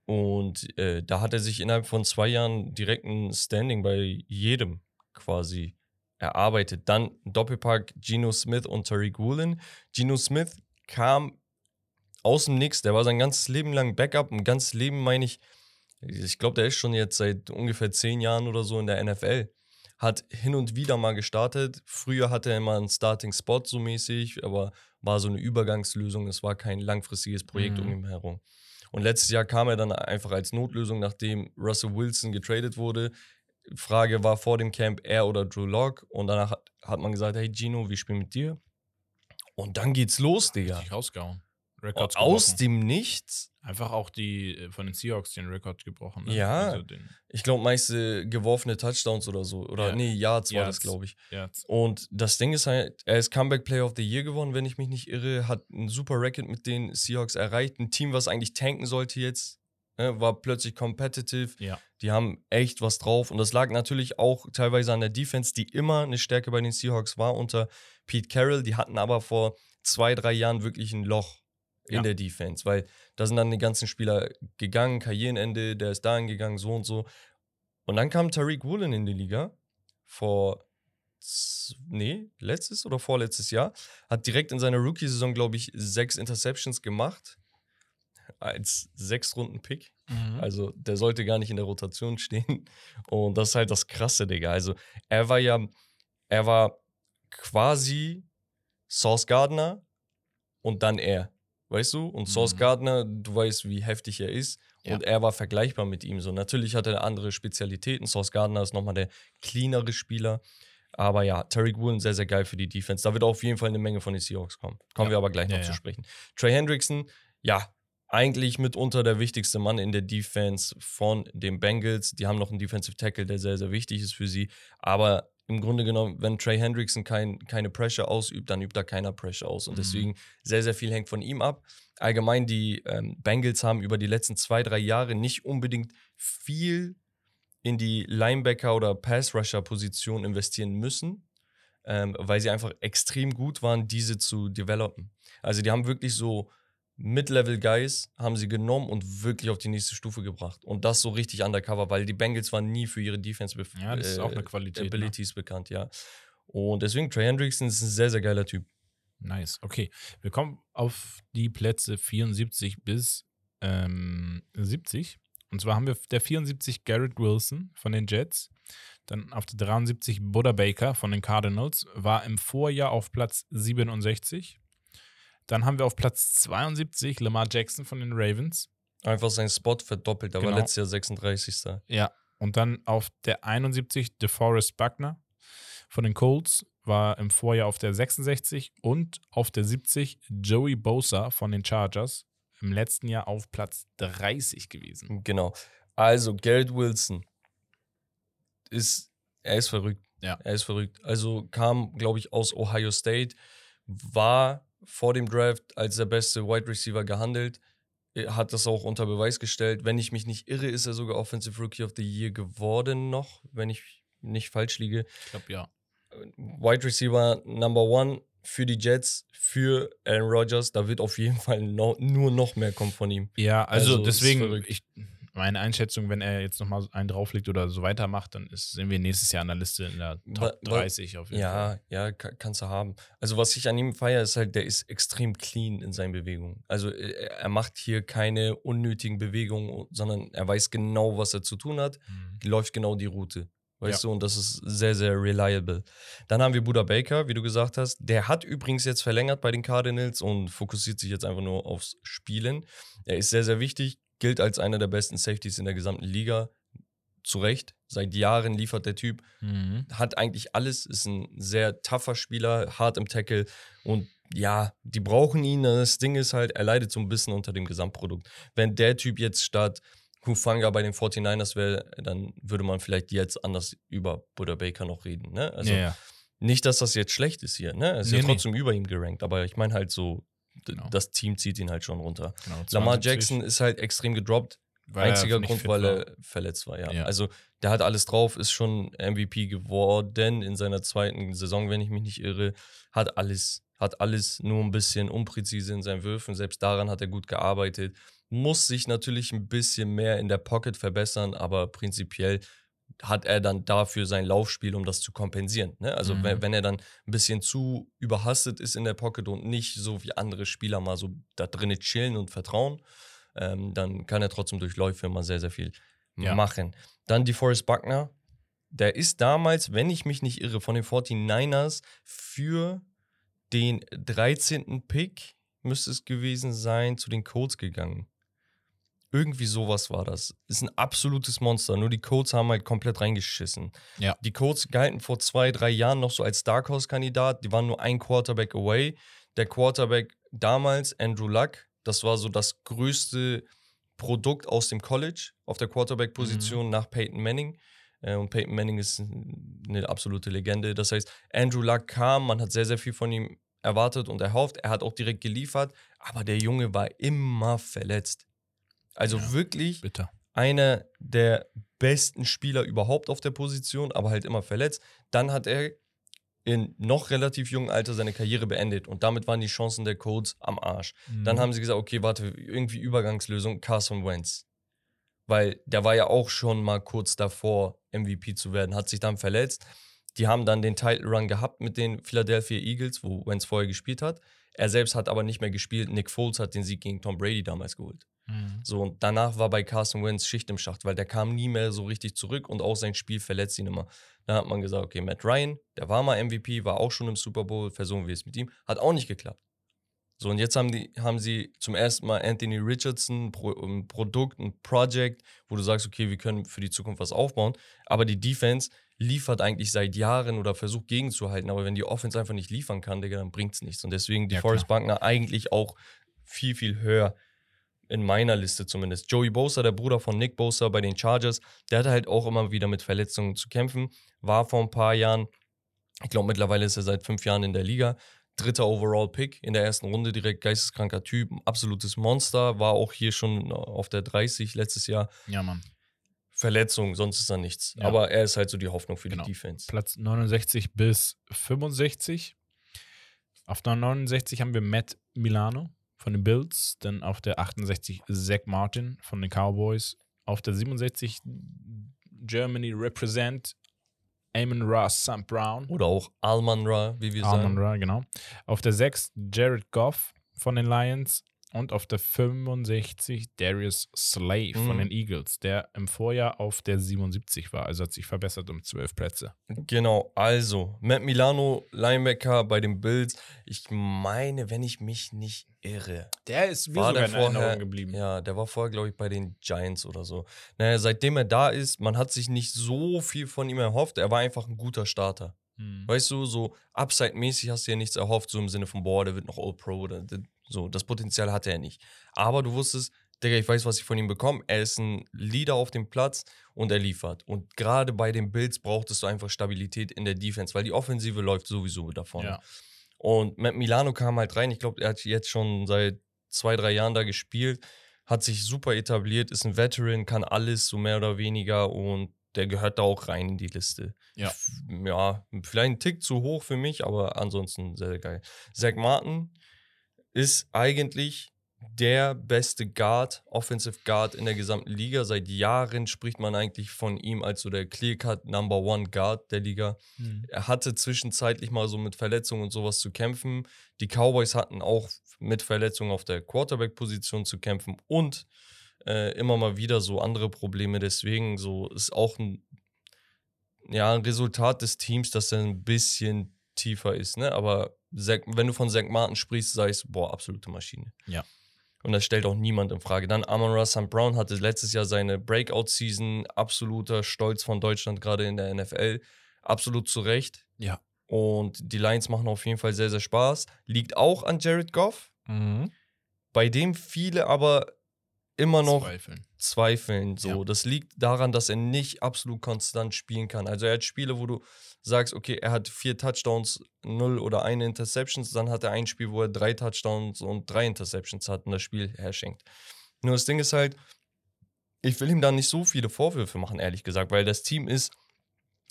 C: Und äh, da hat er sich innerhalb von zwei Jahren direkt ein Standing bei jedem quasi erarbeitet. Dann Doppelpack Geno Smith und Tariq Woolen. Geno Smith kam aus dem Nix. Der war sein ganzes Leben lang Backup. Ein ganzes Leben meine ich, ich glaube, der ist schon jetzt seit ungefähr zehn Jahren oder so in der NFL. hat hin und wieder mal gestartet. Früher hatte er immer einen Starting-Spot so mäßig, aber war so eine Übergangslösung. Es war kein langfristiges Projekt um
B: Mhm.
C: ihn herum. Und letztes Jahr kam er dann einfach als Notlösung, nachdem Russell Wilson getradet wurde. Frage war vor dem Camp er oder Drew Lock. Und danach hat, hat man gesagt, hey Gino, wir spielen mit dir. Und dann geht's los, Digga.
B: Richtig rausgehauen. Records
C: Aus
B: gebrochen.
C: dem Nichts.
B: Einfach auch die äh, von den Seahawks den Rekord gebrochen. Ne?
C: Ja.
B: Also
C: Ich glaube, meiste geworfene Touchdowns oder so. Oder
B: Ja.
C: nee, Yards war das,
B: Yards.
C: glaube ich.
B: ja,
C: Und das Ding ist halt, er ist Comeback Player of the Year geworden, wenn ich mich nicht irre, hat ein super Record mit den Seahawks erreicht. Ein Team, was eigentlich tanken sollte jetzt, war plötzlich competitive.
B: Ja.
C: Die haben echt was drauf. Und das lag natürlich auch teilweise an der Defense, die immer eine Stärke bei den Seahawks war unter Pete Carroll. Die hatten aber vor zwei, drei Jahren wirklich ein Loch in
B: Ja.
C: der Defense, weil da sind dann die ganzen Spieler gegangen, Karrierenende, der ist dahin gegangen, so und so. Und dann kam Tariq Woolen in die Liga vor, nee, letztes oder vorletztes Jahr, hat direkt in seiner Rookie-Saison, glaube ich, sechs Interceptions gemacht als Sechs-Runden-Pick.
B: Mhm.
C: Also der sollte gar nicht in der Rotation stehen. Und das ist halt das Krasse, Digga. Also er war ja, er war quasi Sauce Gardner und dann er. Weißt du? Und Sauce
B: Mhm.
C: Gardner, du weißt, wie heftig er ist.
B: Ja.
C: Und er war vergleichbar mit ihm. So, natürlich hat er andere Spezialitäten. Sauce Gardner ist nochmal der cleanere Spieler. Aber ja, Tariq Woolen sehr, sehr geil für die Defense. Da wird auf jeden Fall eine Menge von den Seahawks kommen. Kommen
B: Ja.
C: wir aber gleich noch
B: Ja,
C: zu sprechen. Trey Hendrickson, ja, eigentlich mitunter der wichtigste Mann in der Defense von den Bengals. Die haben noch einen Defensive Tackle, der sehr, sehr wichtig ist für sie. Aber im Grunde genommen, wenn Trey Hendrickson kein, keine Pressure ausübt, dann übt da keiner Pressure aus. Und
B: Mhm.
C: deswegen sehr, sehr viel hängt von ihm ab. Allgemein, die ähm, Bengals haben über die letzten zwei, drei Jahre nicht unbedingt viel in die Linebacker- oder Pass-Rusher-Position investieren müssen, ähm, weil sie einfach extrem gut waren, diese zu developen. Also die haben wirklich so Mid-Level-Guys haben sie genommen und wirklich auf die nächste Stufe gebracht. Und das so richtig undercover, weil die Bengals waren nie für ihre Defense bef-
B: Ja, das ist auch eine
C: äh,
B: Qualität. Ne?
C: Abilities bekannt, ja. Und deswegen, Trey Hendrickson ist ein sehr, sehr geiler Typ.
B: Nice. Okay. Wir kommen auf die Plätze 74 bis ähm, 70. Und zwar haben wir der 74 Garrett Wilson von den Jets. Dann auf der 73 Buddha Baker von den Cardinals. War im Vorjahr auf Platz 67. Dann haben wir auf Platz 72 Lamar Jackson von den Ravens.
C: Einfach sein Spot verdoppelt. Er war
B: Genau.
C: letztes Jahr 36.
B: Ja. Und dann auf der 71 DeForest Buckner von den Colts. War im Vorjahr auf der 66. Und auf der 70 Joey Bosa von den Chargers. Im letzten Jahr auf Platz 30 gewesen.
C: Genau. Also, Garrett Wilson ist, er ist verrückt.
B: Ja.
C: Er ist verrückt. Also kam, glaube ich, aus Ohio State, war vor dem Draft als der beste Wide Receiver gehandelt, Er hat das auch unter Beweis gestellt. Wenn ich mich nicht irre, ist er sogar Offensive Rookie of the Year geworden noch, wenn ich nicht falsch liege.
B: Ich glaube, ja.
C: Wide Receiver Number One für die Jets, für Aaron Rodgers. Da wird auf jeden Fall no, nur noch mehr kommen von ihm.
B: Ja, also,
C: Also,
B: deswegen, ich, meine Einschätzung, wenn er jetzt nochmal einen drauflegt oder so weitermacht, dann ist, sind wir nächstes Jahr an der Liste in der Top
C: wa-
B: 30 auf jeden Fall.
C: Ja, ja, ka- kannst du haben. Also, was ich an ihm feiere, ist halt, der ist extrem clean in seinen Bewegungen. Also, er er macht hier keine unnötigen Bewegungen, sondern er weiß genau, was er zu tun hat,
B: Mhm.
C: läuft genau die Route. Weißt
B: Ja.
C: du, und das ist sehr, sehr reliable. Dann haben wir Buda Baker, wie du gesagt hast. Der hat übrigens jetzt verlängert bei den Cardinals und fokussiert sich jetzt einfach nur aufs Spielen. Er ist sehr, sehr wichtig, gilt als einer der besten Safeties in der gesamten Liga. Zu Recht. Seit Jahren liefert der Typ
B: Mhm.
C: hat eigentlich alles, ist ein sehr tougher Spieler, hart im Tackle und ja, die brauchen ihn. Das Ding ist halt, er leidet so ein bisschen unter dem Gesamtprodukt. Wenn der Typ jetzt statt Hufanga bei den 49ers wäre, dann würde man vielleicht jetzt anders über Buddha Baker noch reden. Ne? Also
B: ja, ja.
C: nicht, dass das jetzt schlecht ist hier, ne? Er ist
B: Nee,
C: ja
B: nee.
C: trotzdem über ihm gerankt, aber ich meine halt so,
B: Genau.
C: das Team zieht ihn halt schon runter.
B: Genau,
C: Lamar
B: 72,
C: Jackson ist halt extrem gedroppt,
B: weil er
C: Einziger Grund, weil
B: war.
C: er verletzt war, ja.
B: Ja.
C: Also der hat alles drauf, ist schon MVP geworden in seiner zweiten Saison, wenn ich mich nicht irre. Hat alles, hat alles nur ein bisschen unpräzise in seinen Würfen. Selbst daran hat er gut gearbeitet. Muss sich natürlich ein bisschen mehr in der Pocket verbessern, aber prinzipiell hat er dann dafür sein Laufspiel, um das zu kompensieren. Ne? Also
B: Mhm.
C: wenn, wenn er dann ein bisschen zu überhastet ist in der Pocket und nicht so wie andere Spieler mal so da drinnen chillen und vertrauen, ähm, dann kann er trotzdem durch Läufe immer sehr, sehr viel
B: Ja.
C: machen. Dann die Forrest Buckner, der ist damals, wenn ich mich nicht irre, von den 49ers für den 13. Pick, müsste es gewesen sein, zu den Colts gegangen. Irgendwie sowas war das. Ist ein absolutes Monster. Nur die Colts haben halt komplett reingeschissen.
B: Ja.
C: Die Colts galten vor zwei, drei Jahren noch so als Dark Horse-Kandidat. Die waren nur ein Quarterback away. Der Quarterback damals, Andrew Luck, das war so das größte Produkt aus dem College auf der Quarterback-Position nach Peyton Manning. Äh, Und Peyton Manning ist eine absolute Legende. Das heißt, Andrew Luck kam, man hat sehr, sehr viel von ihm erwartet und erhofft. Er hat auch direkt geliefert, aber der Junge war immer verletzt. Also
B: Ja.
C: wirklich
B: Bitter.
C: einer der besten Spieler überhaupt auf der Position, aber halt immer verletzt. Dann hat er in noch relativ jungem Alter seine Karriere beendet und damit waren die Chancen der Colts am Arsch. Dann
B: Mhm.
C: haben sie gesagt, okay, warte, irgendwie Übergangslösung, Carson Wentz. Weil der war ja auch schon mal kurz davor, MVP zu werden, hat sich dann verletzt. Die haben dann den Title Run gehabt mit den Philadelphia Eagles, wo Wentz vorher gespielt hat. Er selbst hat aber nicht mehr gespielt. Nick Foles hat den Sieg gegen Tom Brady damals geholt.
B: Mhm.
C: So, und danach war bei Carson Wentz Schicht im Schacht, weil der kam nie mehr so richtig zurück und auch sein Spiel verletzt ihn immer. Dann hat man gesagt, okay, Matt Ryan, der war mal MVP, war auch schon im Super Bowl, versuchen wir es mit ihm. Hat auch nicht geklappt. So, und jetzt haben, die, haben sie zum ersten Mal Anthony Richardson, Pro, ein Produkt, ein Project, wo du sagst, okay, wir können für die Zukunft was aufbauen. Aber die Defense liefert eigentlich seit Jahren oder versucht gegenzuhalten. Aber wenn die Offense einfach nicht liefern kann, Digga, dann bringt es nichts. Und deswegen die
B: Ja,
C: Forest Buckner eigentlich auch viel, viel höher in meiner Liste zumindest. Joey Bosa, der Bruder von Nick Bosa bei den Chargers, der hatte halt auch immer wieder mit Verletzungen zu kämpfen. War vor ein paar Jahren, ich glaube mittlerweile ist er seit fünf Jahren in der Liga. Dritter Overall-Pick in der ersten Runde, direkt geisteskranker Typ, absolutes Monster. War auch hier schon auf der 30 letztes Jahr.
B: Ja, Mann.
C: Verletzung, sonst ist da nichts.
B: Ja.
C: Aber er ist halt so die Hoffnung für
B: Genau.
C: die Defense.
B: Platz 69 bis 65. Auf der 69 haben wir Matt Milano von den Bills. Dann auf der 68 Zach Martin von den Cowboys. Auf der 67 Germany Represent Amon Ross St. Brown.
C: Oder auch Alman Ra, wie wir
B: Amon
C: sagen.
B: Ra, genau. Auf der 6 Jared Goff von den Lions. Und auf der 65 Darius Slay von
C: Mhm.
B: den Eagles, der im Vorjahr auf der 77 war. Also hat sich verbessert um 12 Plätze.
C: Genau, also Matt Milano, Linebacker bei den Bills. Ich meine, wenn ich mich nicht irre,
B: Der ist wie
C: War
B: sogar
C: der vorher-
B: geblieben.
C: Ja, der war vorher, glaube ich, bei den Giants oder so. Naja, seitdem er da ist, man hat sich nicht so viel von ihm erhofft. Er war einfach ein guter Starter.
B: Hm.
C: Weißt du, so Upside-mäßig hast du ja nichts erhofft, so im Sinne von, boah, der wird noch All-Pro oder d- so. Das Potenzial hatte er nicht. Aber du wusstest, Digga, ich weiß, was ich von ihm bekomme. Er ist ein Leader auf dem Platz und er liefert. Und gerade bei den Bills brauchtest du einfach Stabilität in der Defense, weil die Offensive läuft sowieso da vorne.
B: Ja.
C: Und Matt Milano kam halt rein. Ich glaube, er hat jetzt schon seit zwei, drei Jahren da gespielt, hat sich super etabliert, ist ein Veteran, kann alles so mehr oder weniger und der gehört da auch rein in die Liste.
B: Ja.
C: Ja, vielleicht ein Tick zu hoch für mich, aber ansonsten sehr, sehr geil. Zach Martin ist eigentlich der beste Guard, Offensive Guard in der gesamten Liga. Seit Jahren spricht man eigentlich von ihm als so der Clear-Cut Number One Guard der Liga.
B: Hm.
C: Er hatte zwischenzeitlich mal so mit Verletzungen und sowas zu kämpfen. Die Cowboys hatten auch mit Verletzungen auf der Quarterback-Position zu kämpfen und äh, immer mal wieder so andere Probleme. Deswegen so ist auch ein, ja, ein Resultat des Teams, dass er ein bisschen tiefer ist. Ne? Aber wenn du von Zach Martin sprichst, sagst du, boah, absolute Maschine.
B: Ja.
C: Und das stellt auch niemand in Frage. Dann Amon Ra St. Brown hatte letztes Jahr seine Breakout-Season. Absoluter Stolz von Deutschland, gerade in der NFL. Absolut zu Recht.
B: Ja.
C: Und die Lions machen auf jeden Fall sehr, sehr Spaß. Liegt auch an Jared Goff,
B: Mhm.
C: bei dem viele aber immer noch
B: Zweifeln.
C: zweifeln. So,
B: Ja.
C: das liegt daran, dass er nicht absolut konstant spielen kann. Also er hat Spiele, wo du sagst, okay, er hat vier Touchdowns, null oder eine Interceptions, dann hat er ein Spiel, wo er drei Touchdowns und drei Interceptions hat und das Spiel herschenkt. Nur das Ding ist halt, ich will ihm da nicht so viele Vorwürfe machen, ehrlich gesagt, weil das Team ist,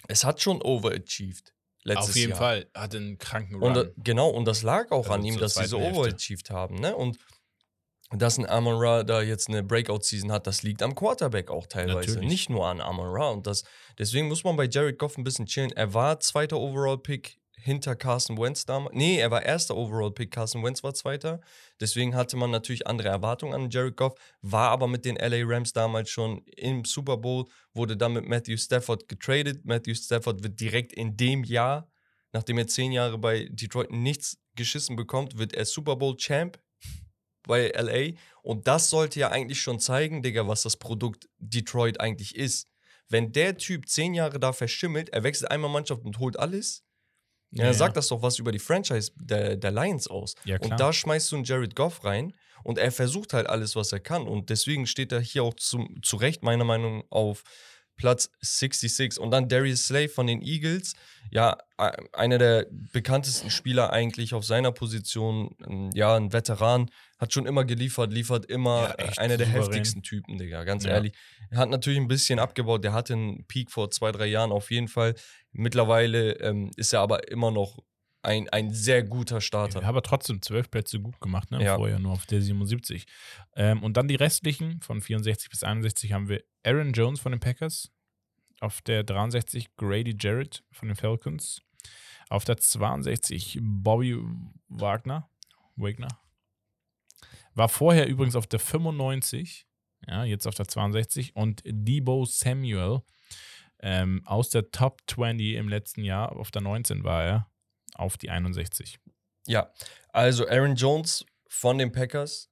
C: es hat schon overachieved. Letztes
B: Auf jeden
C: Jahr.
B: Fall hat einen kranken
C: Und,
B: Run.
C: äh, genau, und das lag auch
B: Also
C: an ihm, dass sie so overachieved haben. Ne? Und dass ein Amon Ra da jetzt eine Breakout-Season hat, das liegt am Quarterback auch teilweise.
B: Natürlich.
C: Nicht nur an Amon Ra. Und das, deswegen muss man bei Jared Goff ein bisschen chillen. Er war zweiter Overall-Pick hinter Carson Wentz damals. Nee, er war erster Overall-Pick, Carson Wentz war zweiter. Deswegen hatte man natürlich andere Erwartungen an Jared Goff, war aber mit den LA Rams damals schon im Super Bowl, wurde dann mit Matthew Stafford getradet. Matthew Stafford wird direkt in dem Jahr, nachdem er zehn Jahre bei Detroit nichts geschissen bekommt, wird er Super Bowl-Champ bei LA. Und das sollte ja eigentlich schon zeigen, Digga, was das Produkt Detroit eigentlich ist. Wenn der Typ zehn Jahre da verschimmelt, er wechselt einmal Mannschaft und holt alles, ja,
B: Ja,
C: sagt das doch was über die Franchise der, der Lions aus.
B: Ja,
C: und da schmeißt du einen Jared Goff rein und er versucht halt alles, was er kann. Und deswegen steht er hier auch zum, zu Recht, meiner Meinung nach, auf Platz 66. Und dann Darius Slay von den Eagles. Ja, einer der bekanntesten Spieler eigentlich auf seiner Position. Ähm, Ja, ein Veteran. Hat schon immer geliefert, liefert immer.
B: Ja, echt
C: einer der
B: souverän.
C: heftigsten Typen, Digga, ganz
B: Ja.
C: ehrlich. Er hat natürlich ein bisschen abgebaut. Der hatte einen Peak vor zwei, drei Jahren auf jeden Fall. Mittlerweile ähm, ist er aber immer noch ein, ein sehr guter Starter.
B: Ja, aber trotzdem zwölf Plätze gut gemacht, ne?
C: Ja.
B: Vorher nur auf der 77. Ähm, und dann die restlichen, von 64 bis 61, haben wir Aaron Jones von den Packers. Auf der 63 Grady Jarrett von den Falcons. Auf der 62 Bobby Wagner. Wagner. War vorher übrigens auf der 95. Ja, jetzt auf der 62. Und Debo Samuel ähm, aus der Top 20 im letzten Jahr, auf der 19 war er, auf die 61.
C: Ja, also Aaron Jones von den Packers,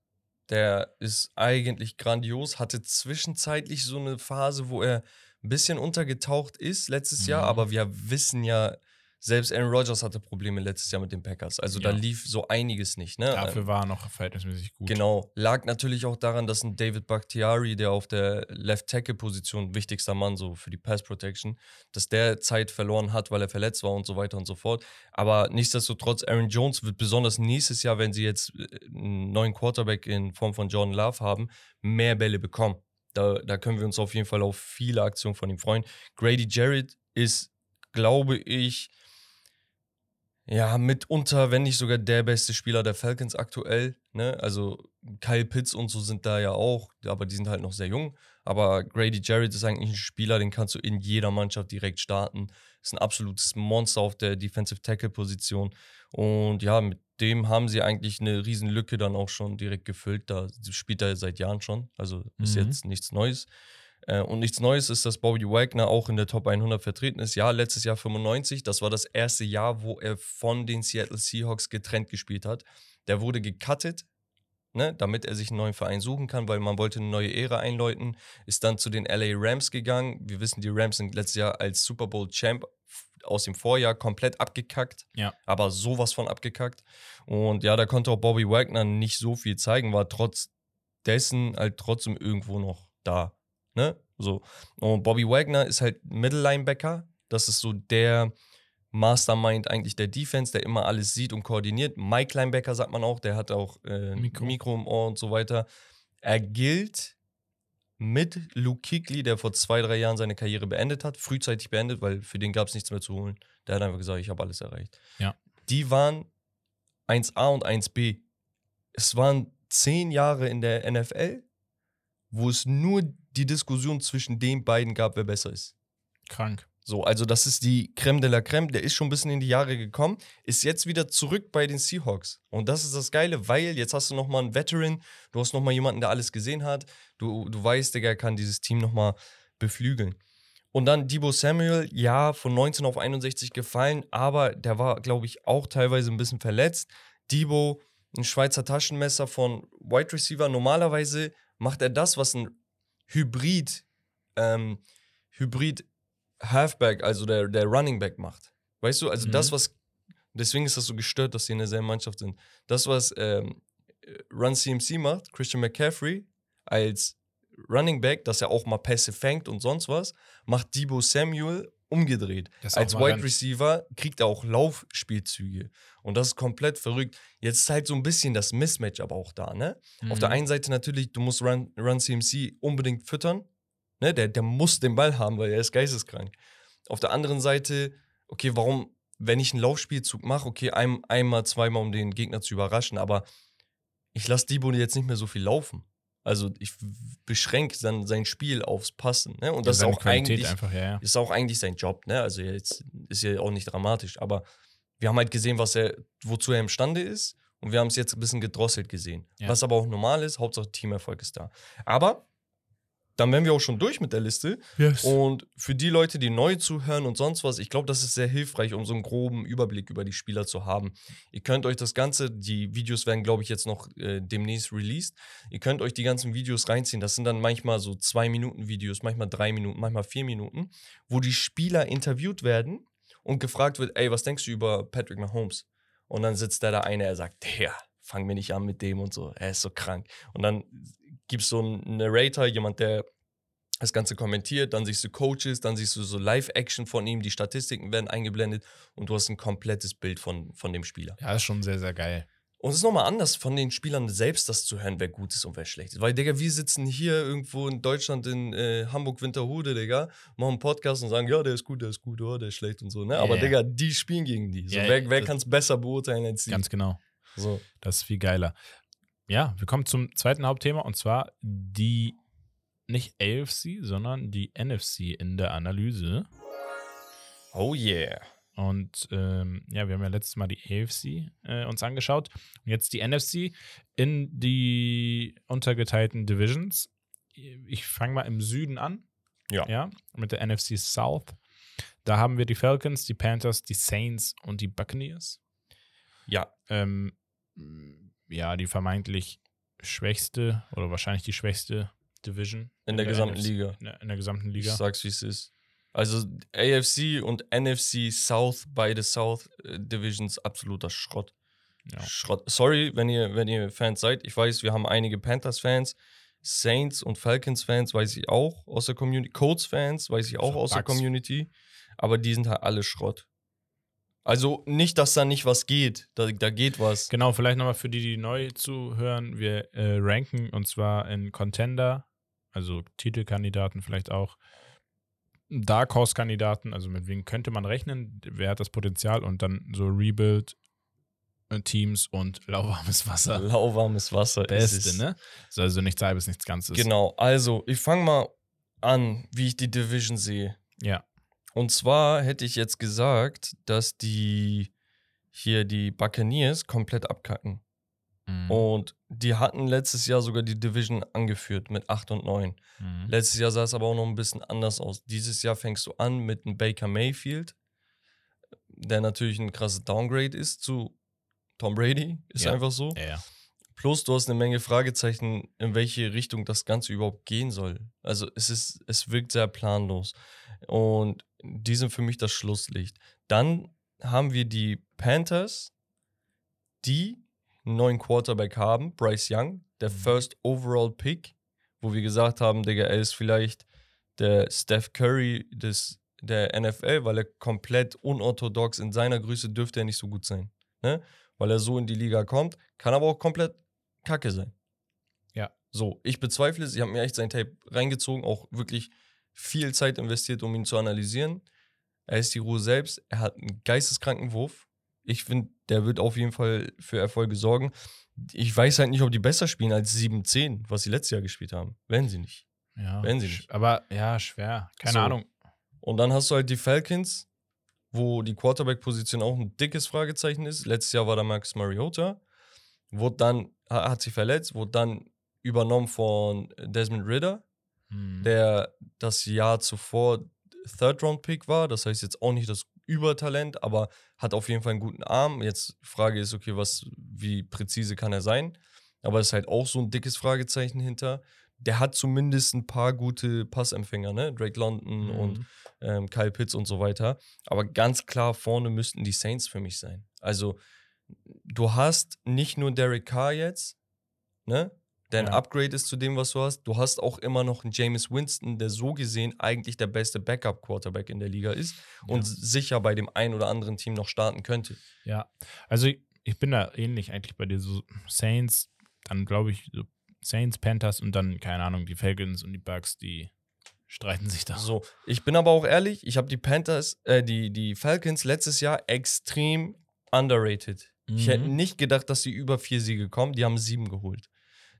C: der ist eigentlich grandios, hatte zwischenzeitlich so eine Phase, wo er ein bisschen untergetaucht ist letztes Jahr,
B: Mhm.
C: aber wir wissen ja, selbst Aaron Rodgers hatte Probleme letztes Jahr mit den Packers. Also da
B: Ja.
C: lief so einiges nicht. Ne?
B: Dafür war er noch verhältnismäßig gut.
C: Genau, lag natürlich auch daran, dass ein David Bakhtiari, der auf der Left Tackle Position wichtigster Mann so für die Pass Protection, dass der Zeit verloren hat, weil er verletzt war und so weiter und so fort. Aber nichtsdestotrotz, Aaron Jones wird besonders nächstes Jahr, wenn sie jetzt äh, einen neuen Quarterback in Form von Jordan Love haben, mehr Bälle bekommen. Da, da können wir uns auf jeden Fall auf viele Aktionen von ihm freuen. Grady Jarrett ist, glaube ich, ja, mitunter, wenn nicht sogar der beste Spieler der Falcons aktuell. Ne? Also Kyle Pitts und so sind da ja auch, aber die sind halt noch sehr jung. Aber Grady Jarrett ist eigentlich ein Spieler, den kannst du in jeder Mannschaft direkt starten. Ist ein absolutes Monster auf der Defensive Tackle-Position. Und ja, mit dem haben sie eigentlich eine riesen Lücke dann auch schon direkt gefüllt. Da spielt er seit Jahren schon. Also ist
B: Mhm.
C: jetzt nichts Neues. Äh, Und nichts Neues ist, dass Bobby Wagner auch in der Top 100 vertreten ist. Ja, letztes Jahr 95. Das war das erste Jahr, wo er von den Seattle Seahawks getrennt gespielt hat. Der wurde gecuttet, ne, damit er sich einen neuen Verein suchen kann, weil man wollte eine neue Ära einläuten. Ist dann zu den LA Rams gegangen. Wir wissen, die Rams sind letztes Jahr als Super Bowl Champ aus dem Vorjahr komplett abgekackt.
B: Ja.
C: Aber sowas von abgekackt. Und ja, da konnte auch Bobby Wagner nicht so viel zeigen, war trotz dessen halt trotzdem irgendwo noch da. Ne? So. Und Bobby Wagner ist halt Middle Linebacker. Das ist so der Mastermind eigentlich der Defense, der immer alles sieht und koordiniert. Mike Linebacker sagt man auch, der hat auch äh,
B: Mikro.
C: Mikro. im Ohr und so weiter. Er gilt mit Luke Kuechly, der vor zwei, drei Jahren seine Karriere beendet hat, frühzeitig beendet, weil für den gab es nichts mehr zu holen. Der hat einfach gesagt, ich habe alles erreicht.
B: Ja.
C: Die waren 1A und 1B. Es waren zehn Jahre in der NFL, wo es nur die Diskussion zwischen den beiden gab, wer besser ist.
B: Krank.
C: So, also das ist die Creme de la Creme. Der ist schon ein bisschen in die Jahre gekommen, ist jetzt wieder zurück bei den Seahawks. Und das ist das Geile, weil jetzt hast du nochmal einen Veteran, du hast nochmal jemanden, der alles gesehen hat. Du, du weißt, Digga, kann dieses Team nochmal beflügeln. Und dann Debo Samuel, ja, von 19 auf 61 gefallen, aber der war, glaube ich, auch teilweise ein bisschen verletzt. Debo, ein Schweizer Taschenmesser von Wide Receiver. Normalerweise macht er das, was ein Hybrid, ähm, Hybrid Halfback, also der, der Running Back macht. Weißt du, also
B: Mhm.
C: das, was, deswegen ist das so gestört, dass sie in derselben Mannschaft sind. Das, was ähm, Run CMC macht, Christian McCaffrey, als Running Back, dass er auch mal Pässe fängt und sonst was, macht Debo Samuel umgedreht. Als Wide Receiver kriegt er auch Laufspielzüge. Und das ist komplett verrückt. Jetzt ist halt so ein bisschen das Mismatch aber auch da, ne? Auf der
B: Mhm.
C: einen Seite natürlich, du musst Run, Run CMC unbedingt füttern. Ne? Der, der muss den Ball haben, weil er ist geisteskrank. Auf der anderen Seite, okay, warum, wenn ich einen Laufspielzug mache, okay, ein, einmal, zweimal, um den Gegner zu überraschen, aber ich lasse Debo jetzt nicht mehr so viel laufen. Also ich beschränke dann sein Spiel aufs Passen. Ne? Und das ist
B: seine
C: auch
B: Qualität
C: eigentlich
B: einfach, ja, ja.
C: ist auch eigentlich sein Job, ne? Also jetzt ist ja auch nicht dramatisch, aber wir haben halt gesehen, was er, wozu er imstande ist. Und wir haben es jetzt ein bisschen gedrosselt gesehen.
B: Ja.
C: Was aber auch normal ist, Hauptsache Teamerfolg ist da. Aber dann wären wir auch schon durch mit der Liste.
B: Yes.
C: Und für die Leute, die neu zuhören und sonst was, ich glaube, das ist sehr hilfreich, um so einen groben Überblick über die Spieler zu haben. Ihr könnt euch das Ganze, die Videos werden, glaube ich, jetzt noch äh, demnächst released. Ihr könnt euch die ganzen Videos reinziehen. Das sind dann manchmal so zwei Minuten Videos, manchmal drei Minuten, manchmal vier Minuten, wo die Spieler interviewt werden und gefragt wird, ey, was denkst du über Patrick Mahomes? Und dann sitzt da der eine, er sagt, ja, fang mir nicht an mit dem und so, er ist so krank. Und dann gibt es so einen Narrator, jemand, der das Ganze kommentiert, dann siehst du Coaches, dann siehst du so Live-Action von ihm, die Statistiken werden eingeblendet und du hast ein komplettes Bild von, von dem Spieler.
B: ja, ist schon sehr, sehr geil.
C: Und es ist nochmal anders, von den Spielern selbst das zu hören, wer gut ist und wer schlecht ist. Weil, Digga, wir sitzen hier irgendwo in Deutschland, in äh, Hamburg-Winterhude, Digga, machen einen Podcast und sagen, ja, der ist gut, der ist gut, oh, der ist schlecht und so, ne? Aber,
B: Ja.
C: Digga, die spielen gegen die. So,
B: Ja,
C: wer wer kann es besser beurteilen als die?
B: Ganz genau.
C: so.
B: Das ist viel geiler. Ja, wir kommen zum zweiten Hauptthema und zwar die nicht AFC, sondern die NFC in der Analyse.
C: Oh yeah.
B: Und ähm, ja, wir haben ja letztes Mal die AFC äh, uns angeschaut. Und jetzt die NFC in die untergeteilten Divisions. Ich fange mal im Süden an.
C: Ja.
B: Ja, mit der NFC South. Da haben wir die Falcons, die Panthers, die Saints und die Buccaneers.
C: Ja,
B: Ähm, ja, die vermeintlich schwächste oder wahrscheinlich die schwächste Division
C: in der gesamten
B: NFC
C: Liga.
B: In der, in der gesamten
C: Ich
B: Liga.
C: sag's, wie es ist. Also AFC und NFC South, beide South äh, Divisions, absoluter Schrott.
B: Ja.
C: Schrott. Sorry, wenn ihr, wenn ihr Fans seid. Ich weiß, wir haben einige Panthers-Fans, Saints und Falcons-Fans, weiß ich auch aus der Community. Colts-Fans, weiß ich auch
B: So,
C: aus der
B: Bucks.
C: Community. Aber die sind halt alle Schrott. Also nicht, dass da nicht was geht. Da, da geht was.
B: Genau, vielleicht nochmal für die, die neu zuhören. Wir äh, ranken und zwar in Contender, also Titelkandidaten vielleicht auch. Dark Horse-Kandidaten, also mit wem könnte man rechnen, wer hat das Potenzial und dann so Rebuild-Teams und lauwarmes Wasser.
C: Lauwarmes Wasser ist es.
B: Beste, ne? Ist also nichts halbes, nichts Ganzes.
C: Genau, also ich fange mal an, wie ich die Division sehe.
B: Ja.
C: Und zwar hätte ich jetzt gesagt, dass die hier die Buccaneers komplett abkacken.
B: Mhm.
C: Und die hatten letztes Jahr sogar die Division angeführt mit 8 und 9.
B: Mhm.
C: Letztes Jahr sah es aber auch noch ein bisschen anders aus. Dieses Jahr fängst du an mit einem Baker Mayfield, der natürlich ein krasses Downgrade ist zu Tom Brady. Ist
B: Ja.
C: einfach so.
B: Ja, ja.
C: Plus, du hast eine Menge Fragezeichen, in welche Richtung das Ganze überhaupt gehen soll. Also es ist, es wirkt sehr planlos. Und die sind für mich das Schlusslicht. Dann haben wir die Panthers, die einen neuen Quarterback haben, Bryce Young, der
B: Mhm.
C: First Overall Pick, wo wir gesagt haben, Digga, er ist vielleicht der Steph Curry des, der NFL, weil er komplett unorthodox in seiner Größe dürfte er nicht so gut sein. Ne? Weil er so in die Liga kommt, kann aber auch komplett kacke sein.
B: Ja.
C: So, ich bezweifle es. Ich habe mir echt sein Tape reingezogen, auch wirklich viel Zeit investiert, um ihn zu analysieren. Er ist die Ruhe selbst. Er hat einen geisteskranken Wurf. Ich finde, der wird auf jeden Fall für Erfolge sorgen. Ich weiß halt nicht, ob die besser spielen als 7-10, was sie letztes Jahr gespielt haben. Werden sie nicht.
B: ja.
C: Werden sie nicht.
B: Aber ja, schwer. Keine
C: So.
B: Ahnung.
C: Und dann hast du halt die Falcons, wo die Quarterback-Position auch ein dickes Fragezeichen ist. Letztes Jahr war da Max Mariota. Wurde dann, ha- hat sich verletzt, wurde dann übernommen von Desmond Ritter,
B: Mhm.
C: der das Jahr zuvor Third-Round-Pick war. Das heißt jetzt auch nicht das Übertalent, aber hat auf jeden Fall einen guten Arm. Jetzt die Frage ist, okay, was, wie präzise kann er sein? Aber es ist halt auch so ein dickes Fragezeichen hinter. Der hat zumindest ein paar gute Passempfänger, ne? Drake London
B: Mhm.
C: und ähm, Kyle Pitts und so weiter. Aber ganz klar vorne müssten die Saints für mich sein. Also du hast nicht nur Derek Carr jetzt, ne? Der ein
B: Ja.
C: Upgrade ist zu dem, was du hast. Du hast auch immer noch einen James Winston, der so gesehen eigentlich der beste Backup-Quarterback in der Liga ist und
B: Ja.
C: sicher bei dem einen oder anderen Team noch starten könnte.
B: Ja, also ich, ich bin da ähnlich eigentlich bei dir. So Saints, dann glaube ich so Saints, Panthers und dann, keine Ahnung, die Falcons und die Bucks, die streiten sich da.
C: So, ich bin aber auch ehrlich, ich habe die Panthers, äh, die, die Falcons letztes Jahr extrem underrated. Ich hätte
B: Mhm.
C: nicht gedacht, dass sie über vier Siege kommen. Die haben sieben geholt.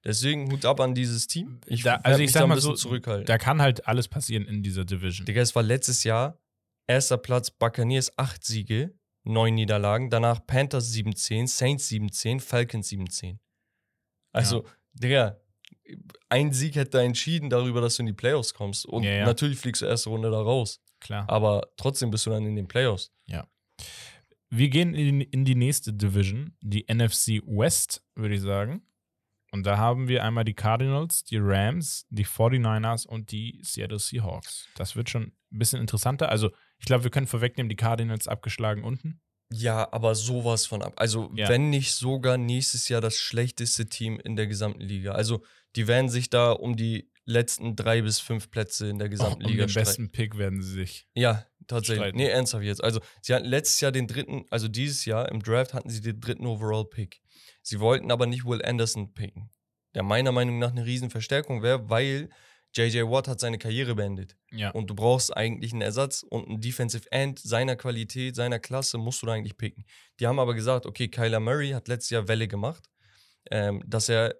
C: Deswegen Hut ab an dieses Team. Ich
B: Da- also ich sag
C: da
B: mal so,
C: zurückhalten.
B: Da kann halt alles passieren in dieser Division.
C: Digga, es war letztes Jahr erster Platz Buccaneers, acht Siege. neun Niederlagen. Danach Panthers 7-10, Saints 7-10, Falcons 7-10. Also, Digga, ein Sieg hätte entschieden darüber, dass du in die Playoffs kommst. Und
B: Ja, ja.
C: natürlich fliegst du erste Runde da raus.
B: Klar.
C: Aber trotzdem bist du dann in den Playoffs.
B: Wir gehen in, in die nächste Division, die NFC West, würde ich sagen. Und da haben wir einmal die Cardinals, die Rams, die 49ers und die Seattle Seahawks. Das wird schon ein bisschen interessanter. Also, ich glaube, wir können vorwegnehmen, die Cardinals abgeschlagen unten.
C: Ja, aber sowas von ab. Also,
B: Ja.
C: wenn nicht sogar nächstes Jahr das schlechteste Team in der gesamten Liga. Also, die werden sich da um die letzten drei bis fünf Plätze in der
B: Auch
C: gesamten
B: um
C: Liga
B: den
C: streiten.
B: besten Pick werden sie sich.
C: Ja, tatsächlich.
B: streiten.
C: Nee, ernsthaft jetzt. Also, sie hatten letztes Jahr den dritten, also dieses Jahr im Draft hatten sie den dritten Overall-Pick. Sie wollten aber nicht Will Anderson picken. Der meiner Meinung nach eine Riesenverstärkung wäre, weil JJ Watt hat seine Karriere beendet.
B: Ja.
C: Und du brauchst eigentlich einen Ersatz und einen Defensive End seiner Qualität, seiner Klasse musst du da eigentlich picken. Die haben aber gesagt, okay, Kyler Murray hat letztes Jahr Welle gemacht, ähm, dass er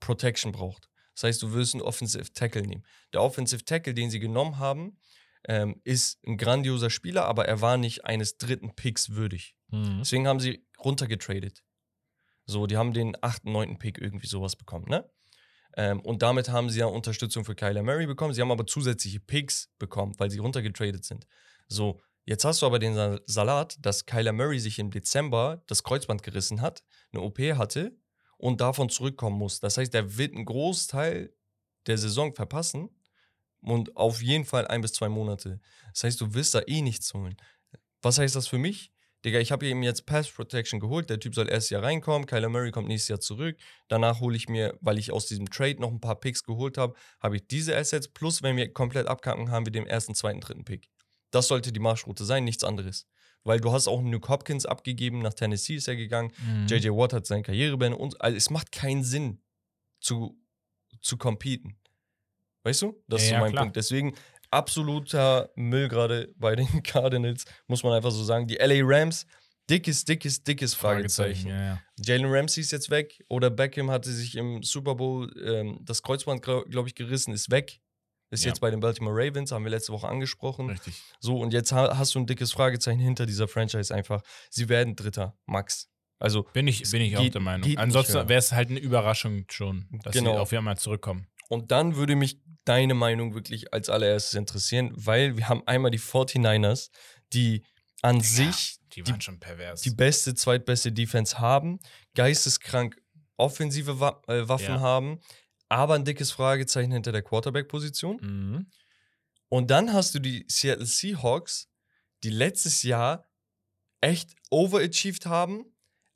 C: Protection braucht. Das heißt, du willst einen Offensive Tackle nehmen. Der Offensive Tackle, den sie genommen haben, ähm, ist ein grandioser Spieler, aber er war nicht eines dritten Picks würdig.
B: Mhm.
C: Deswegen haben sie runtergetradet. So, die haben den achten, neunten Pick irgendwie sowas bekommen, ne? Ähm, und damit haben sie ja Unterstützung für Kyler Murray bekommen. Sie haben aber zusätzliche Picks bekommen, weil sie runtergetradet sind. So, jetzt hast du aber den Sa- Salat, dass Kyler Murray sich im Dezember das Kreuzband gerissen hat, eine OP hatte und davon zurückkommen muss. Das heißt, er wird einen Großteil der Saison verpassen und auf jeden Fall ein bis zwei Monate. Das heißt, du wirst da eh nichts holen. Was heißt das für mich? Digga, ich habe ihm jetzt Pass Protection geholt. Der Typ soll erst Jahr reinkommen. Kyler Murray kommt nächstes Jahr zurück. Danach hole ich mir, weil ich aus diesem Trade noch ein paar Picks geholt habe, habe ich diese Assets. Plus, wenn wir komplett abkacken, haben wir den ersten, zweiten, dritten Pick. Das sollte die Marschroute sein, nichts anderes. Weil du hast auch einen Nuke Hopkins abgegeben, nach Tennessee ist er gegangen.
B: Mhm.
C: JJ Watt hat seine Karriere beendet und also es macht keinen Sinn zu, zu competen. Weißt du? Das
B: Ja,
C: ist so mein
B: klar.
C: Punkt. Deswegen absoluter Müll gerade bei den Cardinals, muss man einfach so sagen. Die LA Rams, dickes, dickes, dickes Fragezeichen.
B: Ja, ja.
C: Jalen Ramsey ist jetzt weg oder Beckham hatte sich im Super Bowl ähm, das Kreuzband, glaube ich, gerissen, ist weg. Ist
B: Ja.
C: jetzt bei den Baltimore Ravens, haben wir letzte Woche angesprochen.
B: Richtig.
C: So, und jetzt ha hast du ein dickes Fragezeichen hinter dieser Franchise einfach. Sie werden Dritter, Max. Also,
B: Bin ich, bin ich auch
C: geht-
B: der Meinung. Ansonsten wäre es halt eine Überraschung schon, dass
C: Genau.
B: sie auf einmal zurückkommen.
C: und dann würde mich deine Meinung wirklich als allererstes interessieren, weil wir haben einmal die 49ers, die an sich
B: Die
C: die- die beste, zweitbeste Defense haben, geisteskrank offensive Wa äh, Waffen
B: Ja.
C: haben, aber ein dickes Fragezeichen hinter der Quarterback-Position.
B: mhm.
C: Und dann hast du die Seattle Seahawks, die letztes Jahr echt overachieved haben,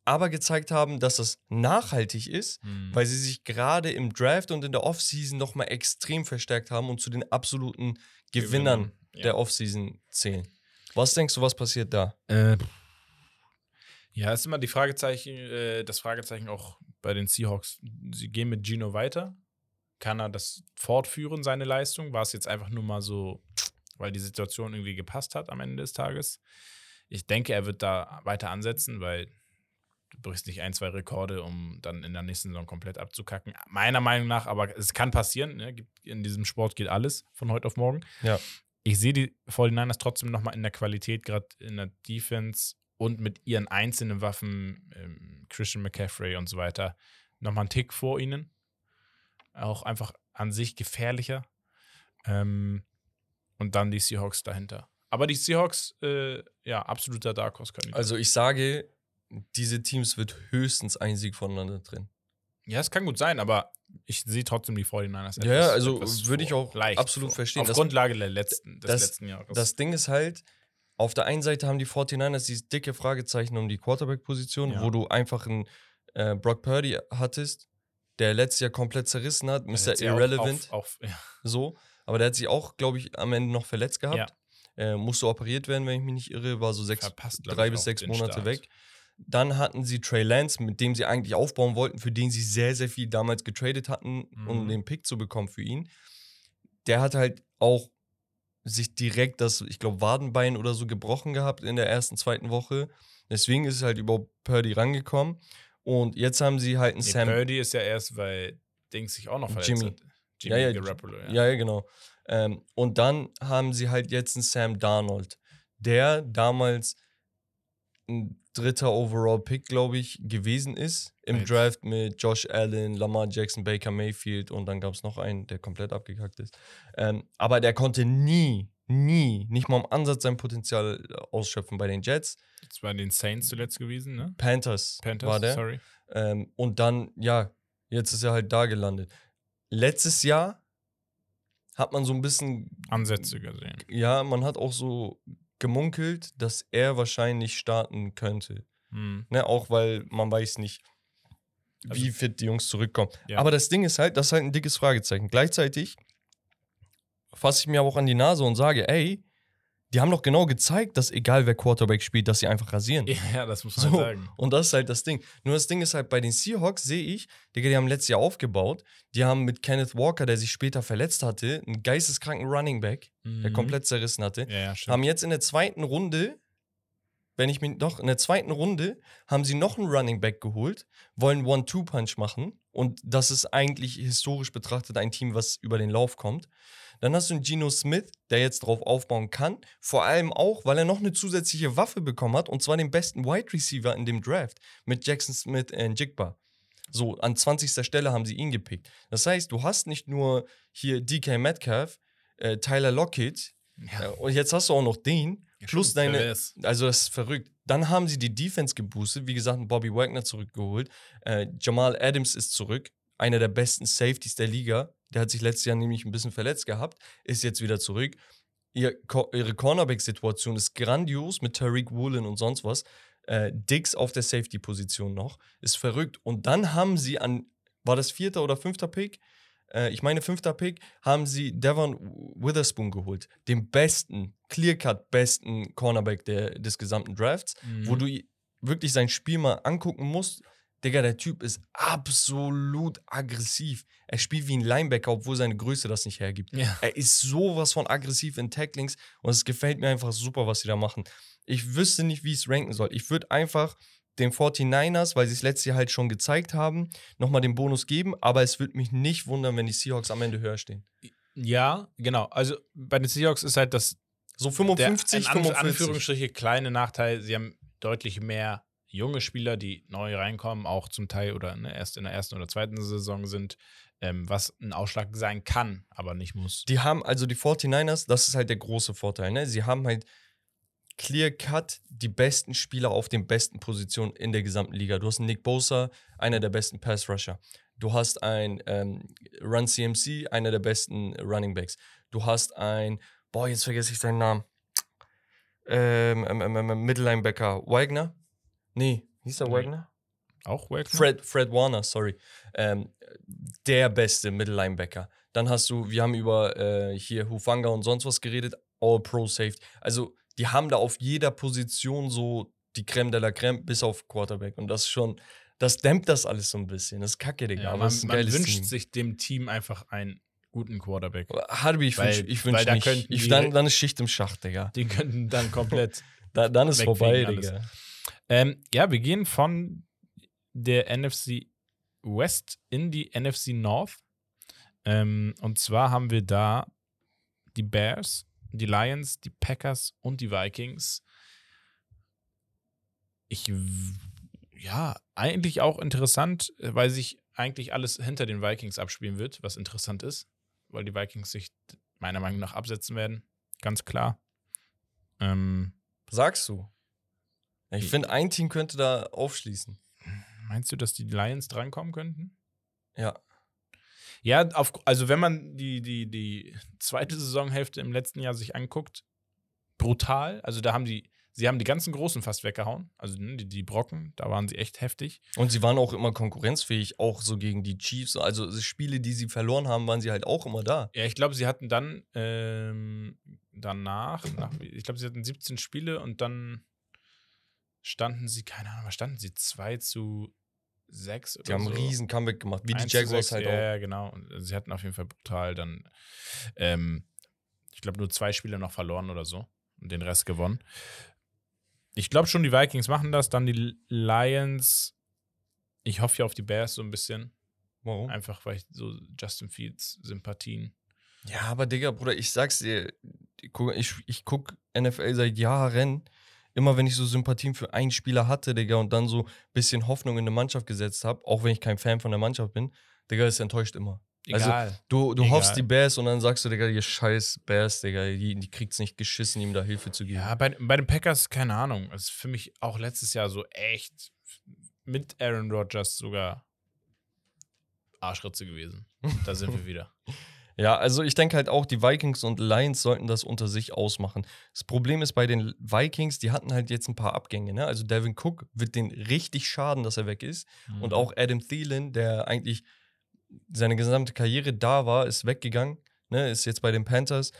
C: aber gezeigt haben, dass das nachhaltig ist,
B: Mhm.
C: weil sie sich gerade im Draft und in der Offseason nochmal extrem verstärkt haben und zu den absoluten Gewinnern
B: Ja.
C: der Offseason zählen. Was denkst du, was passiert da?
B: Äh, ja, ist immer die Fragezeichen, äh, das Fragezeichen auch bei den Seahawks. Sie gehen mit Gino weiter. Kann er das fortführen, seine Leistung? War es jetzt einfach nur mal so, weil die Situation irgendwie gepasst hat am Ende des Tages? Ich denke, er wird da weiter ansetzen, weil du brichst nicht ein, zwei Rekorde, um dann in der nächsten Saison komplett abzukacken. Meiner Meinung nach, aber es kann passieren. Ne? In diesem Sport geht alles von heute auf morgen.
C: Ja.
B: Ich sehe die 49ers trotzdem nochmal in der Qualität, gerade in der Defense und mit ihren einzelnen Waffen, ähm, Christian McCaffrey und so weiter, nochmal einen Tick vor ihnen. Auch einfach an sich gefährlicher. Ähm, und dann die Seahawks dahinter. Aber die Seahawks, äh, ja, absoluter Dark Horse-Kandidat.
C: Also ich sage, diese Teams wird höchstens ein Sieg voneinander drin.
B: ja, es kann gut sein, aber ich sehe trotzdem die 49ers.
C: Ja, ja, also würde ich auch absolut
B: vor.
C: verstehen.
B: Auf
C: Das-
B: Grundlage der letzten, des
C: das-
B: letzten Jahres.
C: Das Ding ist halt, auf der einen Seite haben die 49ers dieses dicke Fragezeichen um die Quarterback-Position,
B: Ja.
C: wo du einfach einen äh, Brock Purdy hattest, der letztes Jahr komplett zerrissen hat, Mr.
B: auch
C: Irrelevant,
B: Auf, auf, ja.
C: so. Aber der hat sich auch, glaube ich, am Ende noch verletzt gehabt. Äh, musste operiert werden, wenn ich mich nicht irre, war so sechs,
B: Verpasst,
C: drei bis sechs Monate
B: Start.
C: weg. Dann hatten sie Trey Lance, mit dem sie eigentlich aufbauen wollten, für den sie sehr, sehr viel damals getradet hatten, um
B: Mhm.
C: den Pick zu bekommen für ihn. Der hat halt auch sich direkt das, ich glaube, Wadenbein oder so gebrochen gehabt in der ersten, zweiten Woche. Deswegen ist es halt über Purdy rangekommen. Und jetzt haben sie halt einen
B: Nee,
C: Sam.
B: Purdy ist ja erst, weil Dings sich auch noch verletzt
C: Jimmy.
B: hat. Jimmy
C: Ja, ja,
B: Garoppolo, ja.
C: Ja, ja, genau. Ähm, und dann haben sie halt jetzt einen Sam Darnold, der damals ein dritter Overall-Pick, glaube ich, gewesen ist im
B: Mit-
C: Draft mit Josh Allen, Lamar Jackson, Baker Mayfield und dann gab es noch einen, der komplett abgekackt ist. Ähm, aber der konnte nie, nie, nicht mal im Ansatz sein Potenzial äh, ausschöpfen bei den Jets.
B: Jetzt bei den Saints zuletzt gewesen, ne?
C: Panthers,
B: Panthers,
C: war der.
B: sorry.
C: Ähm, und dann, ja, jetzt ist er halt da gelandet. Letztes Jahr hat man so ein bisschen
B: Ansätze gesehen.
C: ja, man hat auch so gemunkelt, dass er wahrscheinlich starten könnte.
B: Hm.
C: Ne, auch weil man weiß nicht,
B: Also-
C: wie fit die Jungs zurückkommen.
B: Ja.
C: Aber das Ding ist halt, das ist halt ein dickes Fragezeichen. Gleichzeitig fasse ich mir aber auch an die Nase und sage, ey, die haben doch genau gezeigt, dass egal wer Quarterback spielt, dass sie einfach rasieren.
B: Ja, das muss man
C: So,
B: sagen.
C: und das ist halt das Ding. Nur das Ding ist halt, bei den Seahawks sehe ich, Digga, die haben letztes Jahr aufgebaut. Die haben mit Kenneth Walker, der sich später verletzt hatte, einen geisteskranken Running Back, der
B: Mhm.
C: komplett zerrissen hatte.
B: Ja, ja.
C: Haben jetzt in der zweiten Runde, wenn ich mich doch, in der zweiten Runde haben sie noch einen Running Back geholt, wollen One-Two-Punch machen. Und das ist eigentlich historisch betrachtet ein Team, was über den Lauf kommt. Dann hast du einen Geno Smith, der jetzt drauf aufbauen kann. Vor allem auch, weil er noch eine zusätzliche Waffe bekommen hat, und zwar den besten Wide Receiver in dem Draft mit Jackson Smith und Jigba. So, an 20. Stelle haben sie ihn gepickt. Das heißt, du hast nicht nur hier DK Metcalf, äh, Tyler Lockett,
B: ja.
C: äh, und jetzt hast du auch noch den, plus
B: stimmt, wer
C: deine,
B: wär's?
C: also das ist verrückt. Dann haben sie die Defense geboostet, wie gesagt, Bobby Wagner zurückgeholt. Äh, Jamal Adams ist zurück, einer der besten Safeties der Liga. Der hat sich letztes Jahr nämlich ein bisschen verletzt gehabt, ist jetzt wieder zurück. Ihr, ihre Cornerback-Situation ist grandios mit Tariq Woolen und sonst was. Äh, Dix auf der Safety-Position noch. Ist verrückt. Und dann haben sie an, war das vierter oder fünfter Pick? Äh, ich meine, fünfter Pick, haben sie Devon Witherspoon geholt. Den besten, clear-cut besten Cornerback der, des gesamten Drafts, wo
B: Mhm.
C: du i- wirklich sein Spiel mal angucken musst. Digga, der Typ ist absolut aggressiv. Er spielt wie ein Linebacker, obwohl seine Größe das nicht hergibt.
B: Ja.
C: Er ist sowas von aggressiv in Tacklings und es gefällt mir einfach super, was sie da machen. Ich wüsste nicht, wie ich es ranken soll. Ich würde einfach den 49ers, weil sie es letztes Jahr halt schon gezeigt haben, nochmal den Bonus geben, aber es würde mich nicht wundern, wenn die Seahawks am Ende höher stehen.
B: ja, genau. Also bei den Seahawks ist halt das
C: So
B: der
C: 55,
B: in An-
C: 45.
B: Anführungsstriche kleine Nachteil. Sie haben deutlich mehr junge Spieler, die neu reinkommen, auch zum Teil oder ne, erst in der ersten oder zweiten Saison sind, ähm, was ein Ausschlag sein kann, aber nicht muss.
C: Die haben, also die 49ers, das ist halt der große Vorteil, ne? Sie haben halt clear cut die besten Spieler auf den besten Positionen in der gesamten Liga. Du hast einen Nick Bosa, einer der besten Pass Rusher. Du hast ein ähm, Run CMC, einer der besten Running Backs. Du hast ein, boah, jetzt vergesse ich seinen Namen. Ähm, ähm, ähm, ähm, Mittellinebacker Wagner? Nee, hieß er
B: Nee.
C: Wagner?
B: Auch Wagner?
C: Fred, Fred Warner, sorry. Ähm, der beste Mittellinebacker. Dann hast du, wir haben über äh, hier Hufanga und sonst was geredet, All-Pro Safety. Also, die haben da auf jeder Position so die Creme de la Creme, bis auf Quarterback. Und das ist schon, das dämmt das alles so ein bisschen. Das ist kacke, Digga.
B: Ja,
C: aber
B: man,
C: es ist ein
B: man wünscht
C: Team.
B: sich dem Team einfach einen guten Quarterback.
C: Harbi, ich wünsche ich wünsch nicht. Ich, dann, dann ist Schicht im Schacht, Digga.
B: Die könnten dann komplett.
C: Da, dann ist vorbei,
B: alles. Ähm, ja, wir gehen von der NFC West in die NFC North. Ähm, und zwar haben wir da die Bears, die Lions, die Packers und die Vikings. Ich, ja, eigentlich auch interessant, weil sich eigentlich alles hinter den Vikings abspielen wird, was interessant ist, weil die Vikings sich meiner Meinung nach absetzen werden. Ganz klar. Ähm,
C: Sagst du? Ich
B: Ich-
C: finde, ein Team könnte da aufschließen.
B: meinst du, dass die Lions drankommen könnten?
C: Ja.
B: Ja, auf, also wenn man die, die, die zweite Saisonhälfte im letzten Jahr sich anguckt, brutal. Also da haben die, sie haben die ganzen Großen fast weggehauen. Also ne, die, die Brocken, da waren sie echt heftig.
C: Und sie waren auch immer konkurrenzfähig, auch so gegen die Chiefs. Also Spiele, die sie verloren haben, waren sie halt auch immer da.
B: Ja, ich glaube, sie hatten dann ähm, danach, nach, ich glaube, sie hatten 17 Spiele und dann standen sie, keine Ahnung, standen sie? 2 zu 6 oder
C: Die haben
B: so.
C: einen riesen Comeback gemacht, wie die
B: 1 zu
C: Jaguars
B: 6,
C: halt
B: ja,
C: auch.
B: Ja, genau. Und sie hatten auf jeden Fall brutal dann, ähm, ich glaube, nur zwei Spiele noch verloren oder so und den Rest gewonnen. Ich glaube schon, die Vikings machen das. Dann die Lions. Ich hoffe ja auf die Bears so ein bisschen.
C: Warum?
B: Einfach, weil ich so Justin Fields Sympathien.
C: Ja, aber Digga, Bruder, ich sag's dir, ich guck, ich, ich guck NFL seit Jahren. Immer wenn ich so Sympathien für einen Spieler hatte, Digga, und dann so ein bisschen Hoffnung in eine Mannschaft gesetzt habe, auch wenn ich kein Fan von der Mannschaft bin, Digga, ist enttäuscht immer. Also,
B: Egal.
C: Du, du
B: Egal.
C: hoffst die Bears und dann sagst du, Digga, ihr scheiß Bears, Digga, die, die kriegt's nicht geschissen, ihm da Hilfe zu geben.
B: ja, bei, bei den Packers, keine Ahnung. Es ist für mich auch letztes Jahr so echt mit Aaron Rodgers sogar Arschritze gewesen. Da sind wir wieder.
C: Ja, also ich denke halt auch, die Vikings und Lions sollten das unter sich ausmachen. Das Problem ist bei den Vikings, die hatten halt jetzt ein paar Abgänge. Ne? Also Devin Cook wird den richtig schaden, dass er weg ist.
B: Mhm.
C: Und auch Adam Thielen, der eigentlich seine gesamte Karriere da war, ist weggegangen. Ne? Ist jetzt bei den Panthers.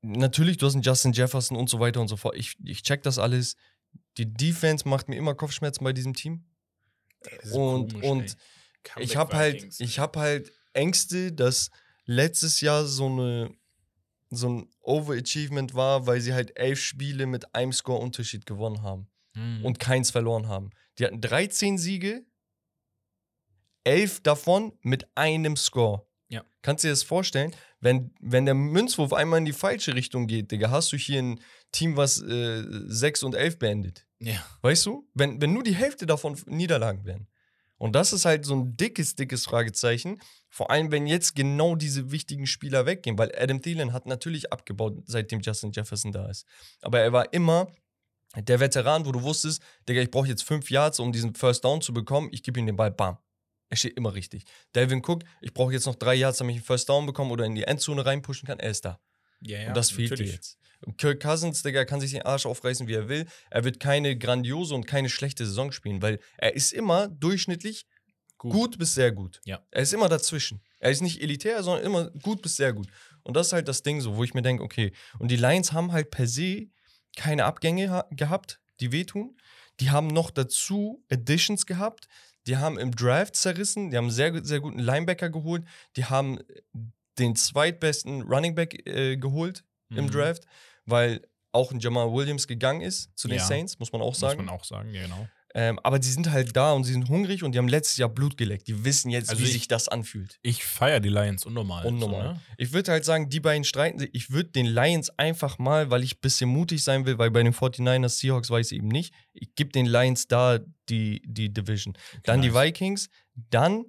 C: Natürlich, du hast einen Justin Jefferson und so weiter und so fort. Ich, ich check das alles. Die Defense macht mir immer Kopfschmerzen bei diesem Team. Und-
B: komisch,
C: und ich habe halt, ich habe halt Ängste, dass letztes Jahr so eine so ein Overachievement war, weil sie halt elf Spiele mit einem Score-Unterschied gewonnen haben
B: Mhm.
C: und keins verloren haben. Die hatten 13 Siege, elf davon mit einem Score.
B: Ja.
C: Kannst du dir das vorstellen? Wenn, wenn der Münzwurf einmal in die falsche Richtung geht, Digga, hast du hier ein Team, was äh, 6 und 11 beendet.
B: ja.
C: Weißt du? Wenn, wenn nur die Hälfte davon Niederlagen wären. Und das ist halt so ein dickes, dickes Fragezeichen. Vor allem, wenn jetzt genau diese wichtigen Spieler weggehen, weil Adam Thielen hat natürlich abgebaut, seitdem Justin Jefferson da ist. Aber er war immer der Veteran, wo du wusstest, Digga, ich brauche jetzt fünf Yards, um diesen First Down zu bekommen. Ich gebe ihm den Ball, bam. Er steht immer richtig. Delvin Cook, ich brauche jetzt noch drei Yards, damit ich einen First Down bekomme oder in die Endzone reinpushen kann. Er ist da.
B: Ja, ja,
C: Und das fehlt dir
B: natürlich.
C: jetzt. Kirk Cousins, Digga, kann sich den Arsch aufreißen, wie er will. Er wird keine grandiose und keine schlechte Saison spielen, weil er ist immer durchschnittlich
B: Gut.
C: gut, bis sehr gut.
B: Ja.
C: Er ist immer dazwischen. Er ist nicht elitär, sondern immer gut bis sehr gut. Und das ist halt das Ding so, wo ich mir denke, okay. Und die Lions haben halt per se keine Abgänge ha- gehabt, die wehtun. Die haben noch dazu Additions gehabt. Die haben im Draft zerrissen. Die haben einen sehr, sehr guten Linebacker geholt. Die haben den zweitbesten Running Back äh, geholt im
B: Mhm.
C: Draft, weil auch ein Jamal Williams gegangen ist zu den
B: Ja.
C: Saints, muss man auch sagen.
B: Muss man auch sagen, ja, genau.
C: Ähm, aber die sind halt da und sie sind hungrig und die haben letztes Jahr Blut geleckt. Die wissen jetzt,
B: Also
C: wie
B: ich-
C: sich das anfühlt.
B: Ich feiere die Lions unnormal.
C: Unnormal.
B: So, ne?
C: Ich würde halt sagen, die beiden streiten sich. Ich würde den Lions einfach mal, weil ich ein bisschen mutig sein will, weil bei den 49ers Seahawks weiß ich eben nicht. Ich gebe den Lions da die, die Division. Dann die
B: nice.
C: Vikings, dann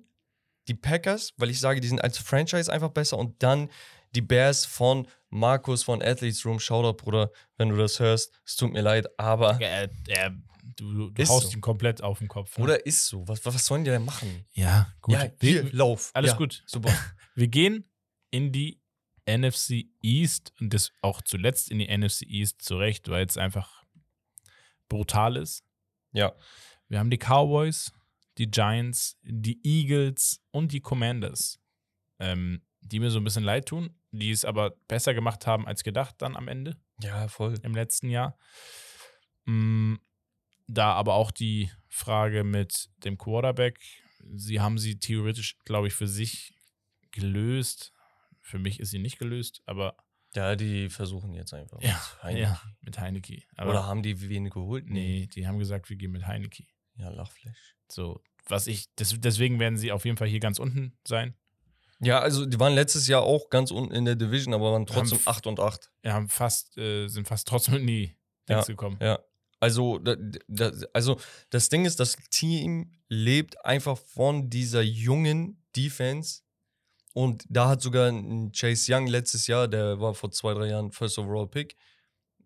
C: die Packers, weil ich sage, die sind als Franchise einfach besser und dann die Bears von Markus von Athletes Room. Shoutout, Bruder, wenn du das hörst. Es tut mir leid, aber.
B: Er, er, du du haust
C: so.
B: ihn komplett auf den Kopf. ne?
C: Oder ist so. Was, was sollen die denn machen?
B: Ja, gut.
C: Ja, hier,
B: wir,
C: lauf.
B: alles
C: ja,
B: gut.
C: Super.
B: Wir gehen in die NFC East und das auch zuletzt in die NFC East zurecht, weil es einfach brutal ist.
C: Ja.
B: Wir haben die Cowboys, die Giants, die Eagles und die Commanders, ähm, die mir so ein bisschen leid tun, die es aber besser gemacht haben als gedacht dann am Ende
C: Ja, voll.
B: im letzten Jahr. Mm, Da aber auch die Frage mit dem Quarterback, sie haben sie theoretisch, glaube ich, für sich gelöst. Für mich ist sie nicht gelöst, aber
C: Ja, die versuchen jetzt einfach.
B: Ja,
C: mit Heineke.
B: ja, mit Heineke. Aber
C: Oder haben die wen geholt?
B: nee, die haben gesagt, wir gehen mit Heineke.
C: Ja, Lachflash.
B: So, was ich, das, deswegen werden sie auf jeden Fall hier ganz unten sein.
C: Ja, also die waren letztes Jahr auch ganz unten in der Division, aber waren trotzdem
B: Haben
C: 8 und 8.
B: Wir haben fast, äh, sind fast trotzdem in die
C: Ja.
B: Dings gekommen.
C: Ja. Also, da, da, also das Ding ist, das Team lebt einfach von dieser jungen Defense. Und da hat sogar ein Chase Young letztes Jahr, der war vor zwei, drei Jahren First Overall Pick,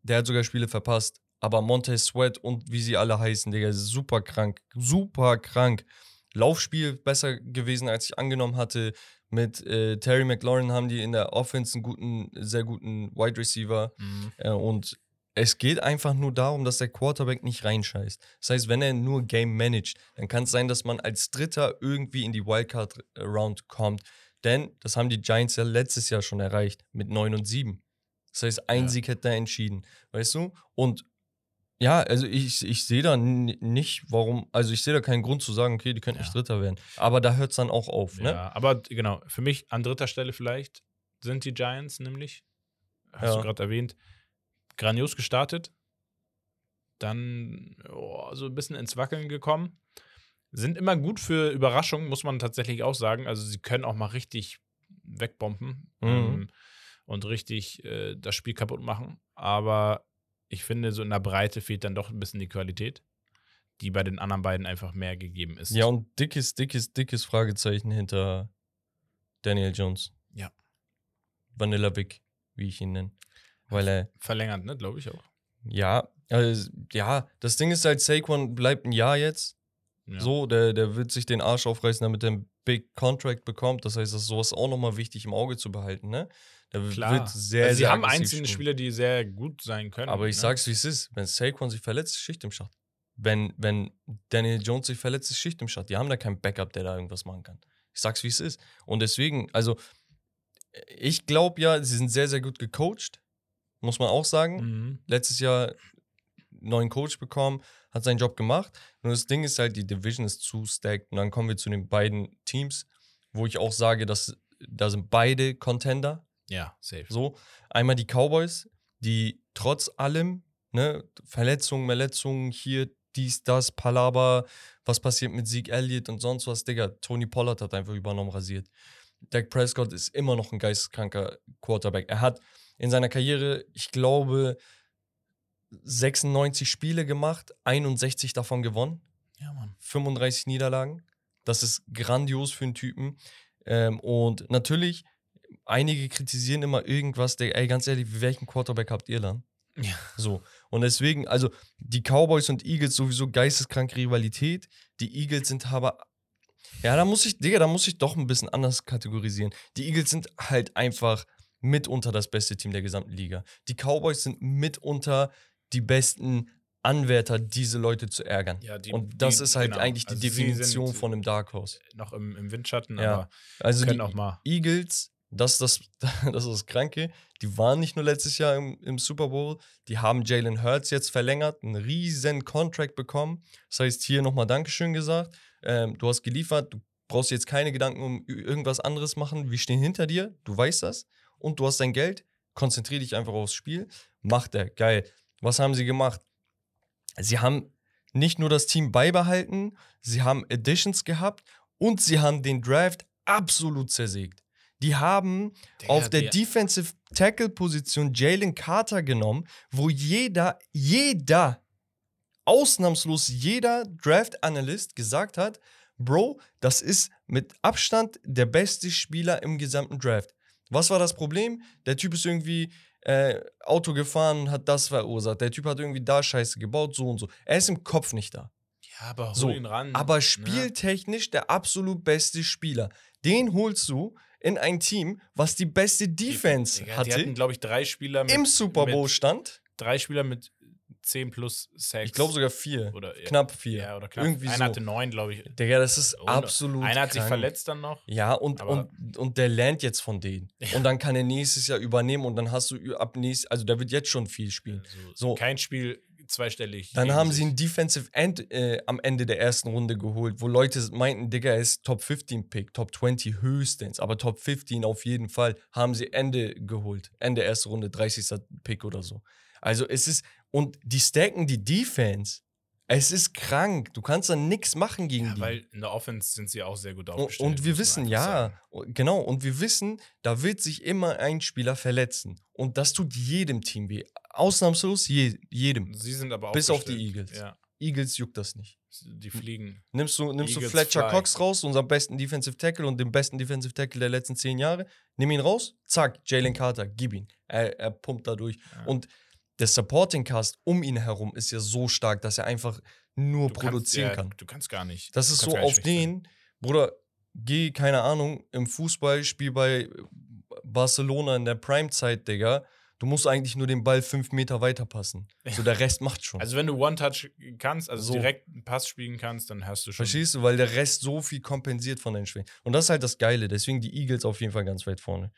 C: der hat sogar Spiele verpasst. Aber Montez Sweat und wie sie alle heißen, Digga, super krank. Super krank. Laufspiel besser gewesen, als ich angenommen hatte. Mit äh, Terry McLaurin haben die in der Offense einen guten, sehr guten Wide Receiver.
B: Mhm.
C: Äh, und es geht einfach nur darum, dass der Quarterback nicht reinscheißt. Das heißt, wenn er nur Game managt, dann kann es sein, dass man als Dritter irgendwie in die Wildcard-Round kommt. Denn das haben die Giants ja letztes Jahr schon erreicht mit 9 und 7. Das heißt, ein
B: Ja.
C: Sieg hätte er entschieden. Weißt du? Und ja, also ich, ich sehe da nicht, warum, also ich sehe da keinen Grund zu sagen, okay, die könnten
B: Ja.
C: nicht Dritter werden. Aber da hört es dann auch auf, ne?
B: Ja, aber genau, für mich an dritter Stelle vielleicht sind die Giants nämlich, hast
C: Ja.
B: du gerade erwähnt, grandios gestartet, dann oh, so ein bisschen ins Wackeln gekommen. Sind immer gut für Überraschungen, muss man tatsächlich auch sagen. Also sie können auch mal richtig wegbomben
C: Mhm.
B: ähm, und richtig äh, das Spiel kaputt machen. Aber ich finde, so in der Breite fehlt dann doch ein bisschen die Qualität, die bei den anderen beiden einfach mehr gegeben ist.
C: Ja, und dickes, dickes, dickes Fragezeichen hinter Daniel Jones.
B: Ja.
C: Vanilla Vic, wie ich ihn nenne. Weil er,
B: Verlängert, ne, glaube ich auch.
C: ja, also, ja, das Ding ist halt, Saquon bleibt ein Jahr jetzt.
B: Ja.
C: So, der, der wird sich den Arsch aufreißen, damit er einen Big Contract bekommt. Das heißt, das ist sowas auch nochmal wichtig im Auge zu behalten, ne? Der
B: Klar.
C: wird sehr,
B: also sie
C: sehr
B: haben einzelne
C: spielen.
B: Spieler, die sehr gut sein können.
C: Aber ich
B: ne?
C: sag's, wie es ist. Wenn Saquon sich verletzt, ist Schicht im Schacht. Wenn, wenn Daniel Jones sich verletzt, ist Schicht im Schacht. Die haben da keinen Backup, der da irgendwas machen kann. Ich sag's, wie es ist. Und deswegen, also, ich glaube ja, sie sind sehr, sehr gut gecoacht. Muss man auch sagen.
B: Mhm.
C: Letztes Jahr neuen Coach bekommen, hat seinen Job gemacht. Nur das Ding ist halt, die Division ist zu stacked. Und dann kommen wir zu den beiden Teams, wo ich auch sage, dass da sind beide Contender.
B: Ja, safe.
C: So, einmal die Cowboys, die trotz allem, ne, Verletzungen, Verletzungen, hier, dies, das, Palaber, was passiert mit Zeke Elliott und sonst was, Digga, Tony Pollard hat einfach übernommen rasiert. Dak Prescott ist immer noch ein geisteskranker Quarterback. Er hat in seiner Karriere, ich glaube, 96 Spiele gemacht, 61 davon gewonnen.
B: Ja, Mann.
C: 35 Niederlagen. Das ist grandios für einen Typen. Ähm, und natürlich, einige kritisieren immer irgendwas, der, ey, ganz ehrlich, welchen Quarterback habt ihr dann?
B: Ja.
C: So. Und deswegen, also die Cowboys und Eagles sowieso geisteskranke Rivalität. Die Eagles sind aber. Ja, da muss ich, Digga, da muss ich doch ein bisschen anders kategorisieren. Die Eagles sind halt einfach mitunter das beste Team der gesamten Liga. Die Cowboys sind mitunter die besten Anwärter, diese Leute zu ärgern.
B: Ja, die-
C: und das
B: die-
C: ist halt
B: genau.
C: eigentlich die
B: Also
C: Definition von einem Dark Horse.
B: Noch im, im Windschatten,
C: Ja.
B: aber
C: Also
B: können auch mal.
C: Eagles, das ist das, das ist das Kranke, die waren nicht nur letztes Jahr im, im Super Bowl, die haben Jalen Hurts jetzt verlängert, einen riesen Contract bekommen. Das heißt, hier nochmal Dankeschön gesagt. Ähm, du hast geliefert, du brauchst jetzt keine Gedanken um irgendwas anderes machen. Wir stehen hinter dir, du weißt das. Und du hast dein Geld, konzentrier dich einfach aufs Spiel. Macht er, geil. Was haben sie gemacht? Sie haben nicht nur das Team beibehalten, sie haben Additions gehabt und sie haben den Draft absolut zersägt. Die haben
B: Digga,
C: auf der
B: die-
C: Defensive Tackle Position Jalen Carter genommen, wo jeder, jeder, ausnahmslos jeder Draft Analyst gesagt hat, Bro, das ist mit Abstand der beste Spieler im gesamten Draft. Was war das Problem? Der Typ ist irgendwie äh, Auto gefahren und hat das verursacht. Der Typ hat irgendwie da Scheiße gebaut, so und so. Er ist im Kopf nicht da.
B: Ja, aber hol
C: So,
B: ihn ran.
C: Aber
B: ne?
C: spieltechnisch der absolut beste Spieler. Den holst du in ein Team, was die beste Defense
B: Die
C: hatte,
B: hatten, glaube ich, drei Spieler mit,
C: im Super Bowl stand.
B: drei Spieler mit 10 plus Sacks.
C: Ich glaube sogar vier.
B: Oder,
C: Knapp vier.
B: Ja, oder knapp.
C: Irgendwie
B: Einer
C: so.
B: hatte neun, glaube ich.
C: Digga, das ist
B: Und
C: absolut.
B: Einer hat sich
C: krank.
B: verletzt dann noch.
C: Ja, und, und, und der lernt jetzt von denen.
B: Ja.
C: Und dann kann er nächstes Jahr übernehmen und dann hast du ab nächstes, also der wird jetzt schon viel spielen.
B: Also,
C: So.
B: Kein Spiel zweistellig.
C: Dann haben sie einen Defensive End äh, am Ende der ersten Runde geholt, wo Leute meinten, Digga, er ist Top 15 Pick, Top 20 höchstens, aber Top 15 auf jeden Fall, haben sie Ende geholt. Ende erste Runde, 30. Pick oder so. Also es ist, und die stacken die Defense. Es ist krank. Du kannst da nichts machen gegen
B: Ja,
C: die.
B: weil in der Offense sind sie auch sehr gut aufgestellt.
C: und wir wissen, ja,
B: sagen.
C: genau, und wir wissen, da wird sich immer ein Spieler verletzen. Und das tut jedem Team weh. Ausnahmslos je, jedem.
B: Sie sind aber
C: Bis auf die. Eagles.
B: Ja,
C: Eagles juckt das nicht.
B: die fliegen.
C: Nimmst du, nimmst du Fletcher
B: fly.
C: Cox raus, unseren besten Defensive Tackle und den besten Defensive Tackle der letzten zehn Jahre, nimm ihn raus, zack, Jalen Carter, gib ihn. Er, er pumpt da durch.
B: Ja.
C: Und der Supporting Cast um ihn herum ist ja so stark, dass er einfach nur
B: Du
C: produzieren
B: kannst, ja,
C: kann.
B: Du kannst gar nicht.
C: Das ist so auf
B: sein.
C: den, Bruder, geh, keine Ahnung, im Fußball, spiel bei Barcelona in der Prime-Zeit, Digga. Du musst eigentlich nur den Ball fünf Meter weiter passen. So, der Rest macht schon.
B: Also wenn du One-Touch kannst, also
C: So.
B: direkt einen Pass spielen kannst, dann hast du schon.
C: Verstehst du? Weil der Rest so viel kompensiert von deinen Schwächen. Und das ist halt das Geile. Deswegen die Eagles auf jeden Fall ganz weit vorne.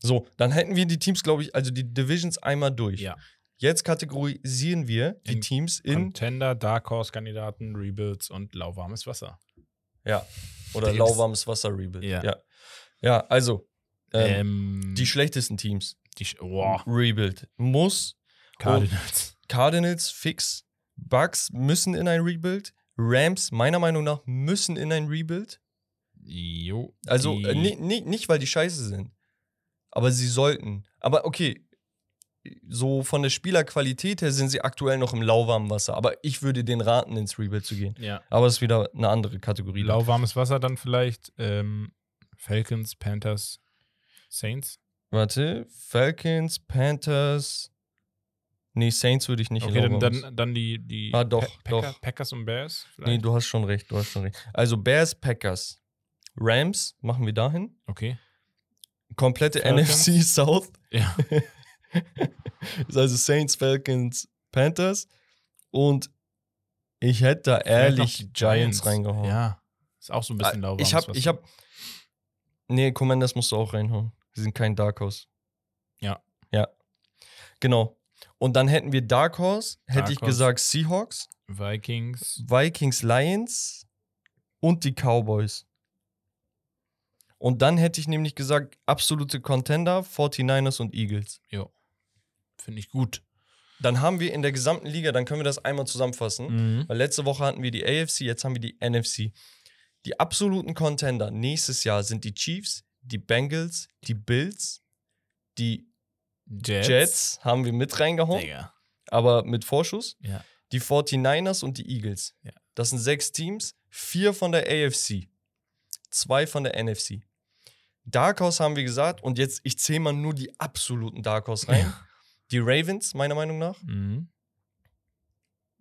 C: So, dann hätten wir die Teams, glaube ich, also die Divisions einmal durch.
B: Ja.
C: Jetzt kategorisieren wir die
B: In
C: Teams in,
B: Contender, Dark Horse-Kandidaten, Rebuilds und lauwarmes Wasser.
C: ja, oder
B: Teams.
C: lauwarmes Wasser Rebuild.
B: Ja.
C: ja. Ja, also, ähm,
B: Ähm,
C: die schlechtesten Teams.
B: die Sch- Boah,
C: Rebuild. Muss
B: Cardinals.
C: Cardinals fix. Bucks müssen in ein Rebuild. Rams, meiner Meinung nach, müssen in ein Rebuild.
B: Jo.
C: Also äh, ni- ni- nicht, weil die scheiße sind. Aber sie sollten. Aber okay, so von der Spielerqualität her sind sie aktuell noch im lauwarmen Wasser. Aber ich würde den raten, ins Rebuild zu gehen.
B: Ja.
C: Aber es ist wieder eine andere Kategorie.
B: Lauwarmes Wasser dann vielleicht. Ähm, Falcons, Panthers, Saints.
C: Warte, Falcons, Panthers. Nee, Saints würde ich nicht
B: Okay, dann, dann, dann die, die
C: Ah, doch,
B: Packer,
C: doch.
B: Packers und Bears.
C: Nee,
B: Vielleicht?
C: du hast schon recht, du hast schon recht. Also Bears, Packers, Rams machen wir dahin.
B: okay.
C: Komplette
B: Falcons.
C: NFC South.
B: Ja.
C: ist also Saints, Falcons, Panthers. Und ich hätte da ehrlich
B: die
C: Giants, reingehauen.
B: Ja. Ist auch so ein bisschen
C: Ah,
B: lauwarmes
C: Ich hab, ich hab. Nee, Commanders musst du auch reinhauen. Sie sind kein Dark Horse.
B: Ja.
C: Ja. Genau. Und dann hätten wir Dark Horse, hätte
B: Dark
C: ich
B: Horse.
C: gesagt Seahawks,
B: Vikings.
C: Vikings, Lions und die Cowboys. Und dann hätte ich nämlich gesagt, absolute Contender, 49ers und Eagles.
B: Jo. Finde ich gut.
C: Dann haben wir in der gesamten Liga, dann können wir das einmal zusammenfassen.
B: Mhm.
C: Weil letzte Woche hatten wir die AFC, jetzt haben wir die NFC. Die absoluten Contender nächstes Jahr sind die Chiefs, die Bengals, die Bills, die
B: Jets.
C: Jets, haben wir mit reingehauen,
B: Digga.
C: aber mit Vorschuss.
B: Ja.
C: Die 49ers und die Eagles.
B: Ja.
C: Das sind sechs Teams, vier von der AFC, zwei von der NFC. Dark Horse haben wir gesagt und jetzt, ich zähle mal nur die absoluten Dark Horse rein. Die Ravens, meiner Meinung nach.
B: Mhm.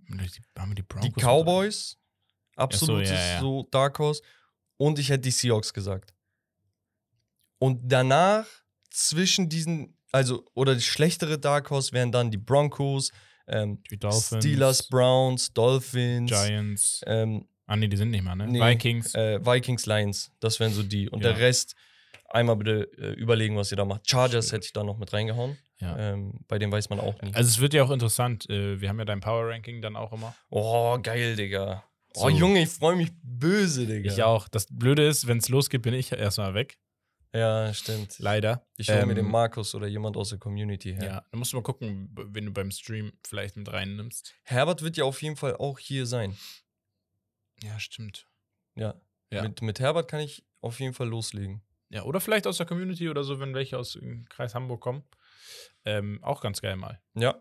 B: Die, haben wir die Broncos
C: Die Cowboys, absolutes
B: ja, ja.
C: so Dark Horse. Und ich hätte die Seahawks gesagt. Und danach zwischen diesen, also, oder die schlechtere Dark Horse wären dann die Broncos, ähm,
B: Die Dolphins.
C: Steelers, Browns, Dolphins,
B: Giants.
C: ähm,
B: Ah, nee, die sind nicht mal, ne?
C: nee,
B: Vikings.
C: äh, Vikings, Lions. Das wären so die. Und
B: Ja.
C: der Rest, einmal bitte äh, überlegen, was ihr da macht. Chargers hätte ich da noch mit reingehauen.
B: ja.
C: Ähm, bei dem weiß man auch nie.
B: Also es wird ja auch interessant. Äh, wir haben ja dein Power Ranking dann auch immer.
C: Oh, geil, Digga.
B: So.
C: Oh, Junge, ich freue mich böse, Digga.
B: Ich auch. Das Blöde ist, wenn es losgeht, bin ich erstmal weg.
C: Ja, stimmt.
B: Leider.
C: Ich hole mir
B: Ähm,
C: den Markus oder jemand aus der Community her.
B: Ja, dann musst du mal gucken, b- wen du beim Stream vielleicht mit reinnimmst.
C: Herbert wird ja auf jeden Fall auch hier sein.
B: Ja, stimmt.
C: Ja.
B: Ja.
C: Mit, mit Herbert kann ich auf jeden Fall loslegen.
B: Ja, oder vielleicht aus der Community oder so, wenn welche aus dem Kreis Hamburg kommen. Ähm, auch ganz geil mal.
C: Ja.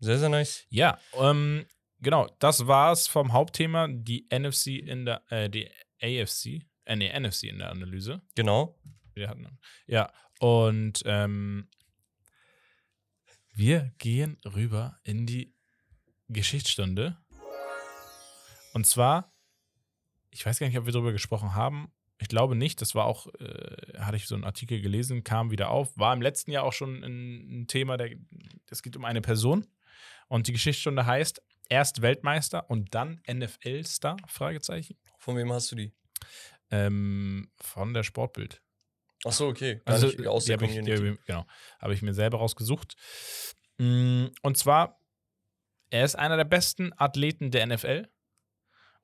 C: Sehr, sehr nice.
B: Ja, ähm, genau, das war's vom Hauptthema, die NFC in der, äh, die AFC, äh, nee, NFC in der Analyse.
C: Genau.
B: Wir hatten, ja, und ähm, wir gehen rüber in die Geschichtsstunde. Und zwar, ich weiß gar nicht, ob wir darüber gesprochen haben. Ich glaube nicht. Das war auch, äh, hatte ich so einen Artikel gelesen, kam wieder auf. War im letzten Jahr auch schon ein, ein Thema. Der, es geht um eine Person. Und die Geschichtsstunde heißt erst Weltmeister und dann NFL-Star? Fragezeichen.
C: Von wem hast du die?
B: Ähm, von der Sportbild.
C: Ach so, okay. Gar
B: Also,
C: aus
B: die
C: der
B: ich, die genau. Habe ich mir selber rausgesucht. Mm, Und zwar, er ist einer der besten Athleten der NFL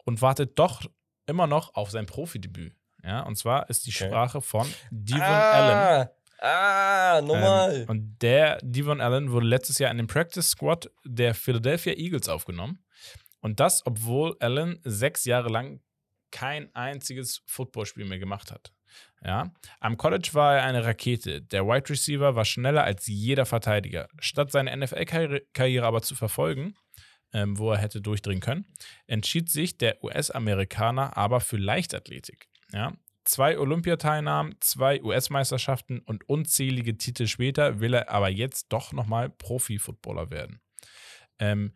B: und wartet doch immer noch auf sein Profidebüt. Ja, und zwar ist die
C: Okay.
B: Sprache von Devon Allen.
C: ah, Ah, normal.
B: Ähm, und der Devon Allen wurde letztes Jahr in den Practice Squad der Philadelphia Eagles aufgenommen. Und das, obwohl Allen sechs Jahre lang kein einziges Footballspiel mehr gemacht hat. Ja. Am College war er eine Rakete. Der Wide Receiver war schneller als jeder Verteidiger. Statt seine NFL-Karriere aber zu verfolgen, ähm, wo er hätte durchdringen können, entschied sich der US-Amerikaner aber für Leichtathletik. Ja. Zwei Olympiateilnahmen, zwei US-Meisterschaften und unzählige Titel später will er aber jetzt doch nochmal Profi-Footballer werden. Ähm,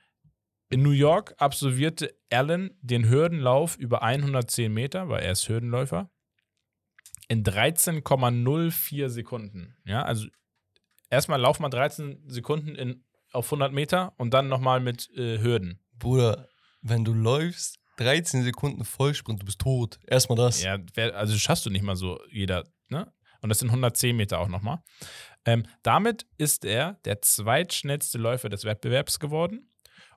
B: in New York absolvierte Allen den Hürdenlauf über 110 Meter, weil er ist Hürdenläufer, in 13,04 Sekunden. Ja, also erstmal lauf mal 13 Sekunden in, auf 100 Meter und dann nochmal mit äh, Hürden.
C: Bruder, wenn du läufst, 13 Sekunden Vollsprint, du bist tot. Erstmal das.
B: Ja, also schaffst du nicht mal so jeder, ne? Und das sind 110 Meter auch nochmal. Ähm, damit ist er der zweitschnellste Läufer des Wettbewerbs geworden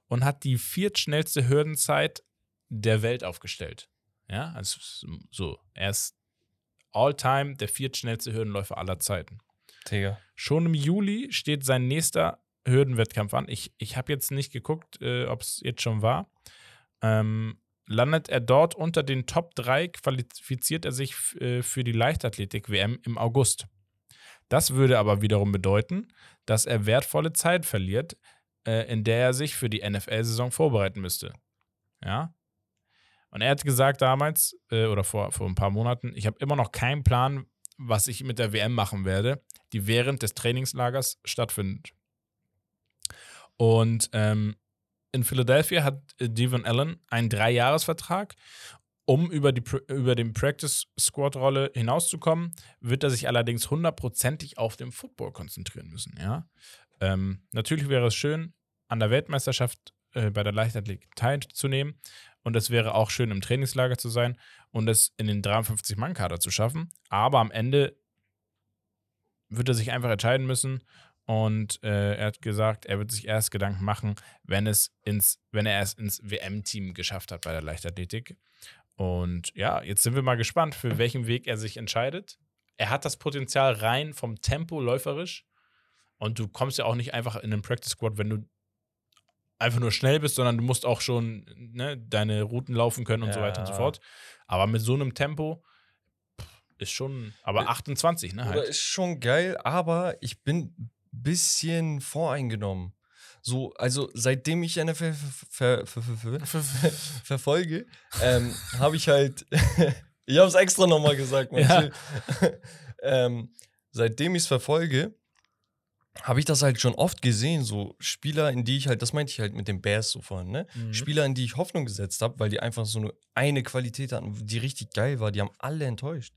B: und hat die viertschnellste Hürdenzeit der Welt aufgestellt. Ja, also so, er ist all-time der viertschnellste Hürdenläufer aller Zeiten.
C: Digga.
B: Schon im Juli steht sein nächster Hürdenwettkampf an. Ich, ich habe jetzt nicht geguckt, äh, ob es jetzt schon war. Ähm, landet er dort unter den Top 3, qualifiziert er sich äh, für die Leichtathletik-WM im August. Das würde aber wiederum bedeuten, dass er wertvolle Zeit verliert, äh, in der er sich für die NFL-Saison vorbereiten müsste. Ja. Und er hat gesagt damals, äh, oder vor, vor ein paar Monaten, ich habe immer noch keinen Plan, was ich mit der WM machen werde, die während des Trainingslagers stattfindet. Und ähm, in Philadelphia hat äh, Devon Allen einen Dreijahresvertrag. Um über, die, über den Practice Squad Rolle hinauszukommen, wird er sich allerdings hundertprozentig auf den Football konzentrieren müssen. Ja? Ähm, natürlich wäre es schön, an der Weltmeisterschaft äh, bei der Leichtathletik teilzunehmen. Und es wäre auch schön, im Trainingslager zu sein und es in den 53-Mann-Kader zu schaffen. Aber am Ende wird er sich einfach entscheiden müssen. Und äh, er hat gesagt, er wird sich erst Gedanken machen, wenn, es ins, wenn er es ins WM-Team geschafft hat bei der Leichtathletik. Und ja, jetzt sind wir mal gespannt, für welchen Weg er sich entscheidet. Er hat das Potenzial rein vom Tempo läuferisch. Und du kommst ja auch nicht einfach in den Practice Squad, wenn du einfach nur schnell bist, sondern du musst auch schon ne, deine Routen laufen können und so weiter und so
C: Ja.
B: fort. Aber mit so einem Tempo ist schon, aber
C: Äh,
B: 28, ne?
C: Oder
B: Halt.
C: ist schon geil, aber ich bin bisschen voreingenommen. So, also seitdem ich NFL ver ver ver ver ver verfolge, ähm, habe ich halt, ich habe es extra nochmal gesagt,
B: Ja.
C: ähm, seitdem ich es verfolge, habe ich das halt schon oft gesehen, so Spieler, in die ich halt, das meinte ich halt mit den Bears so vorhin, ne?
B: Mhm.
C: Spieler, in die ich Hoffnung gesetzt habe, weil die einfach so eine, eine Qualität hatten, die richtig geil war, die haben alle enttäuscht.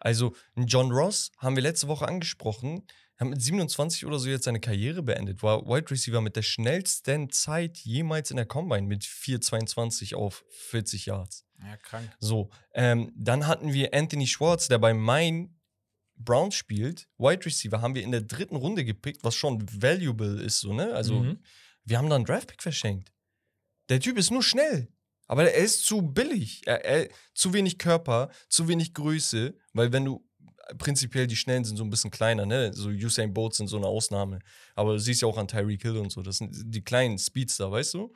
C: Also, John Ross haben wir letzte Woche angesprochen, hat mit 27 oder so jetzt seine Karriere beendet, war Wide Receiver mit der schnellsten Zeit jemals in der Combine mit 4,22 auf 40 Yards.
B: Ja, krank.
C: So, ähm, dann hatten wir Anthony Schwartz, der bei Main Browns spielt. Wide Receiver haben wir in der dritten Runde gepickt, was schon valuable ist, so, ne? Also,
B: Mhm.
C: wir haben da einen Draftpick verschenkt. Der Typ ist nur schnell. Aber er ist zu billig. Er, er, zu wenig Körper, zu wenig Größe, weil wenn du prinzipiell die Schnellen sind so ein bisschen kleiner, ne? So Usain Bolt sind so eine Ausnahme. Aber du siehst ja auch an Tyreek Hill und so, das sind die kleinen Speedster, weißt du?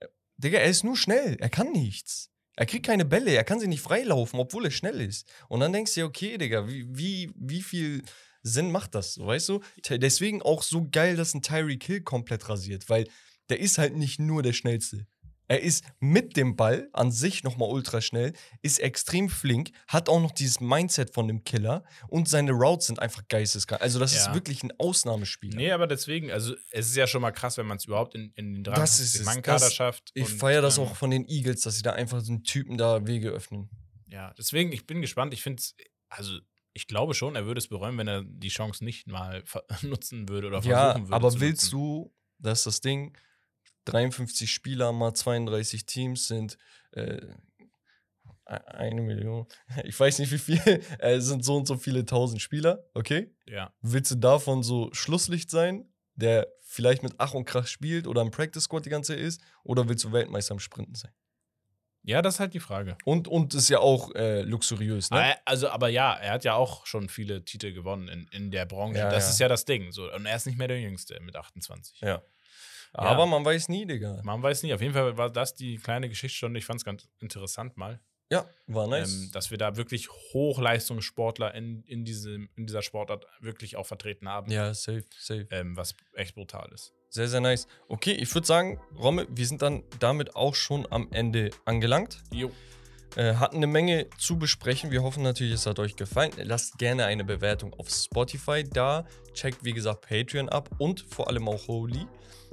C: Äh, Digga, er ist nur schnell, er kann nichts. Er kriegt keine Bälle, er kann sie nicht freilaufen, obwohl er schnell ist. Und dann denkst du dir, okay, Digga, wie, wie, wie viel Sinn macht das, weißt du? Deswegen auch so geil, dass ein Tyreek Hill komplett rasiert, weil der ist halt nicht nur der Schnellste. Er ist mit dem Ball an sich nochmal ultra schnell, ist extrem flink, hat auch noch dieses Mindset von dem Killer und seine Routes sind einfach geisteskrank. Also, das ist
B: Ja.
C: wirklich ein Ausnahmespieler.
B: Nee, aber deswegen, also es ist ja schon mal krass, wenn man es überhaupt in, in den
C: ist.
B: 53-Mann-Kader
C: Das-
B: schafft.
C: Ich feiere das
B: ähm,
C: auch von den Eagles, dass sie da einfach so einen Typen da Wege öffnen.
B: Ja, deswegen, ich bin gespannt. Ich finde es, also ich glaube schon, er würde es bereuen, wenn er die Chance nicht mal nutzen würde oder
C: Ja,
B: versuchen würde.
C: aber willst
B: nutzen.
C: du, das ist das Ding, 53 Spieler mal 32 Teams sind äh, e- eine Million. Ich weiß nicht, wie viel. äh, Es sind so und so viele tausend Spieler, okay?
B: Ja.
C: Willst du davon so Schlusslicht sein, der vielleicht mit Ach und Krach spielt oder im Practice Squad die ganze Zeit ist? Oder willst du Weltmeister im Sprinten sein?
B: ja, das ist halt die Frage.
C: Und, und ist ja auch äh, luxuriös, ne?
B: Aber, also, aber ja, er hat ja auch schon viele Titel gewonnen in, in der Branche.
C: Ja,
B: das
C: ja.
B: ist ja das Ding. So. Und er ist nicht mehr der Jüngste mit 28.
C: Ja. Aber man weiß nie, Digga.
B: Man weiß nicht. Auf jeden Fall war das die kleine Geschichtsstunde. Ich fand es ganz interessant mal.
C: Ja, war nice.
B: Ähm, dass wir da wirklich Hochleistungssportler in, in, diesem, in dieser Sportart wirklich auch vertreten haben.
C: ja, safe, safe.
B: Ähm, was echt brutal ist.
C: Sehr, sehr nice. Okay, ich würde sagen, Romme, wir sind dann damit auch schon am Ende angelangt.
B: Jo.
C: Äh, hatten eine Menge zu besprechen. Wir hoffen natürlich, es hat euch gefallen. Lasst gerne eine Bewertung auf Spotify da. Checkt, wie gesagt, Patreon ab und vor allem auch Holy.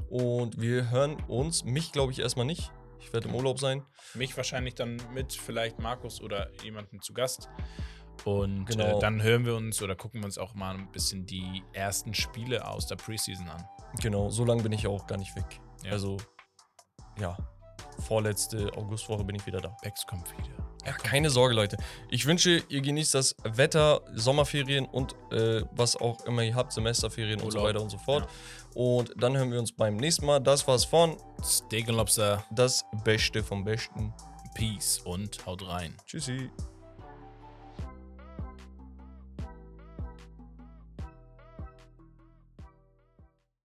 C: Und wir hören uns, mich glaube ich erstmal nicht. Ich werde im Urlaub sein.
B: Mich wahrscheinlich dann mit vielleicht Markus oder jemandem zu Gast. Und
C: Genau.
B: äh, dann hören wir uns oder gucken wir uns auch mal ein bisschen die ersten Spiele aus der Preseason an.
C: Genau, so lange bin ich auch gar nicht weg.
B: Ja.
C: Also, ja, vorletzte Augustwoche bin ich wieder da.
B: Bex kommt wieder.
C: Ja, keine Sorge, Leute. Ich wünsche, ihr genießt das Wetter, Sommerferien und äh, was auch immer ihr habt, Semesterferien und so
B: Urlaub.
C: weiter und so fort. Und dann hören wir uns beim nächsten Mal. Das war's von
B: Steak Lobster,
C: Das Beste vom Besten.
B: Peace und haut rein.
C: Tschüssi.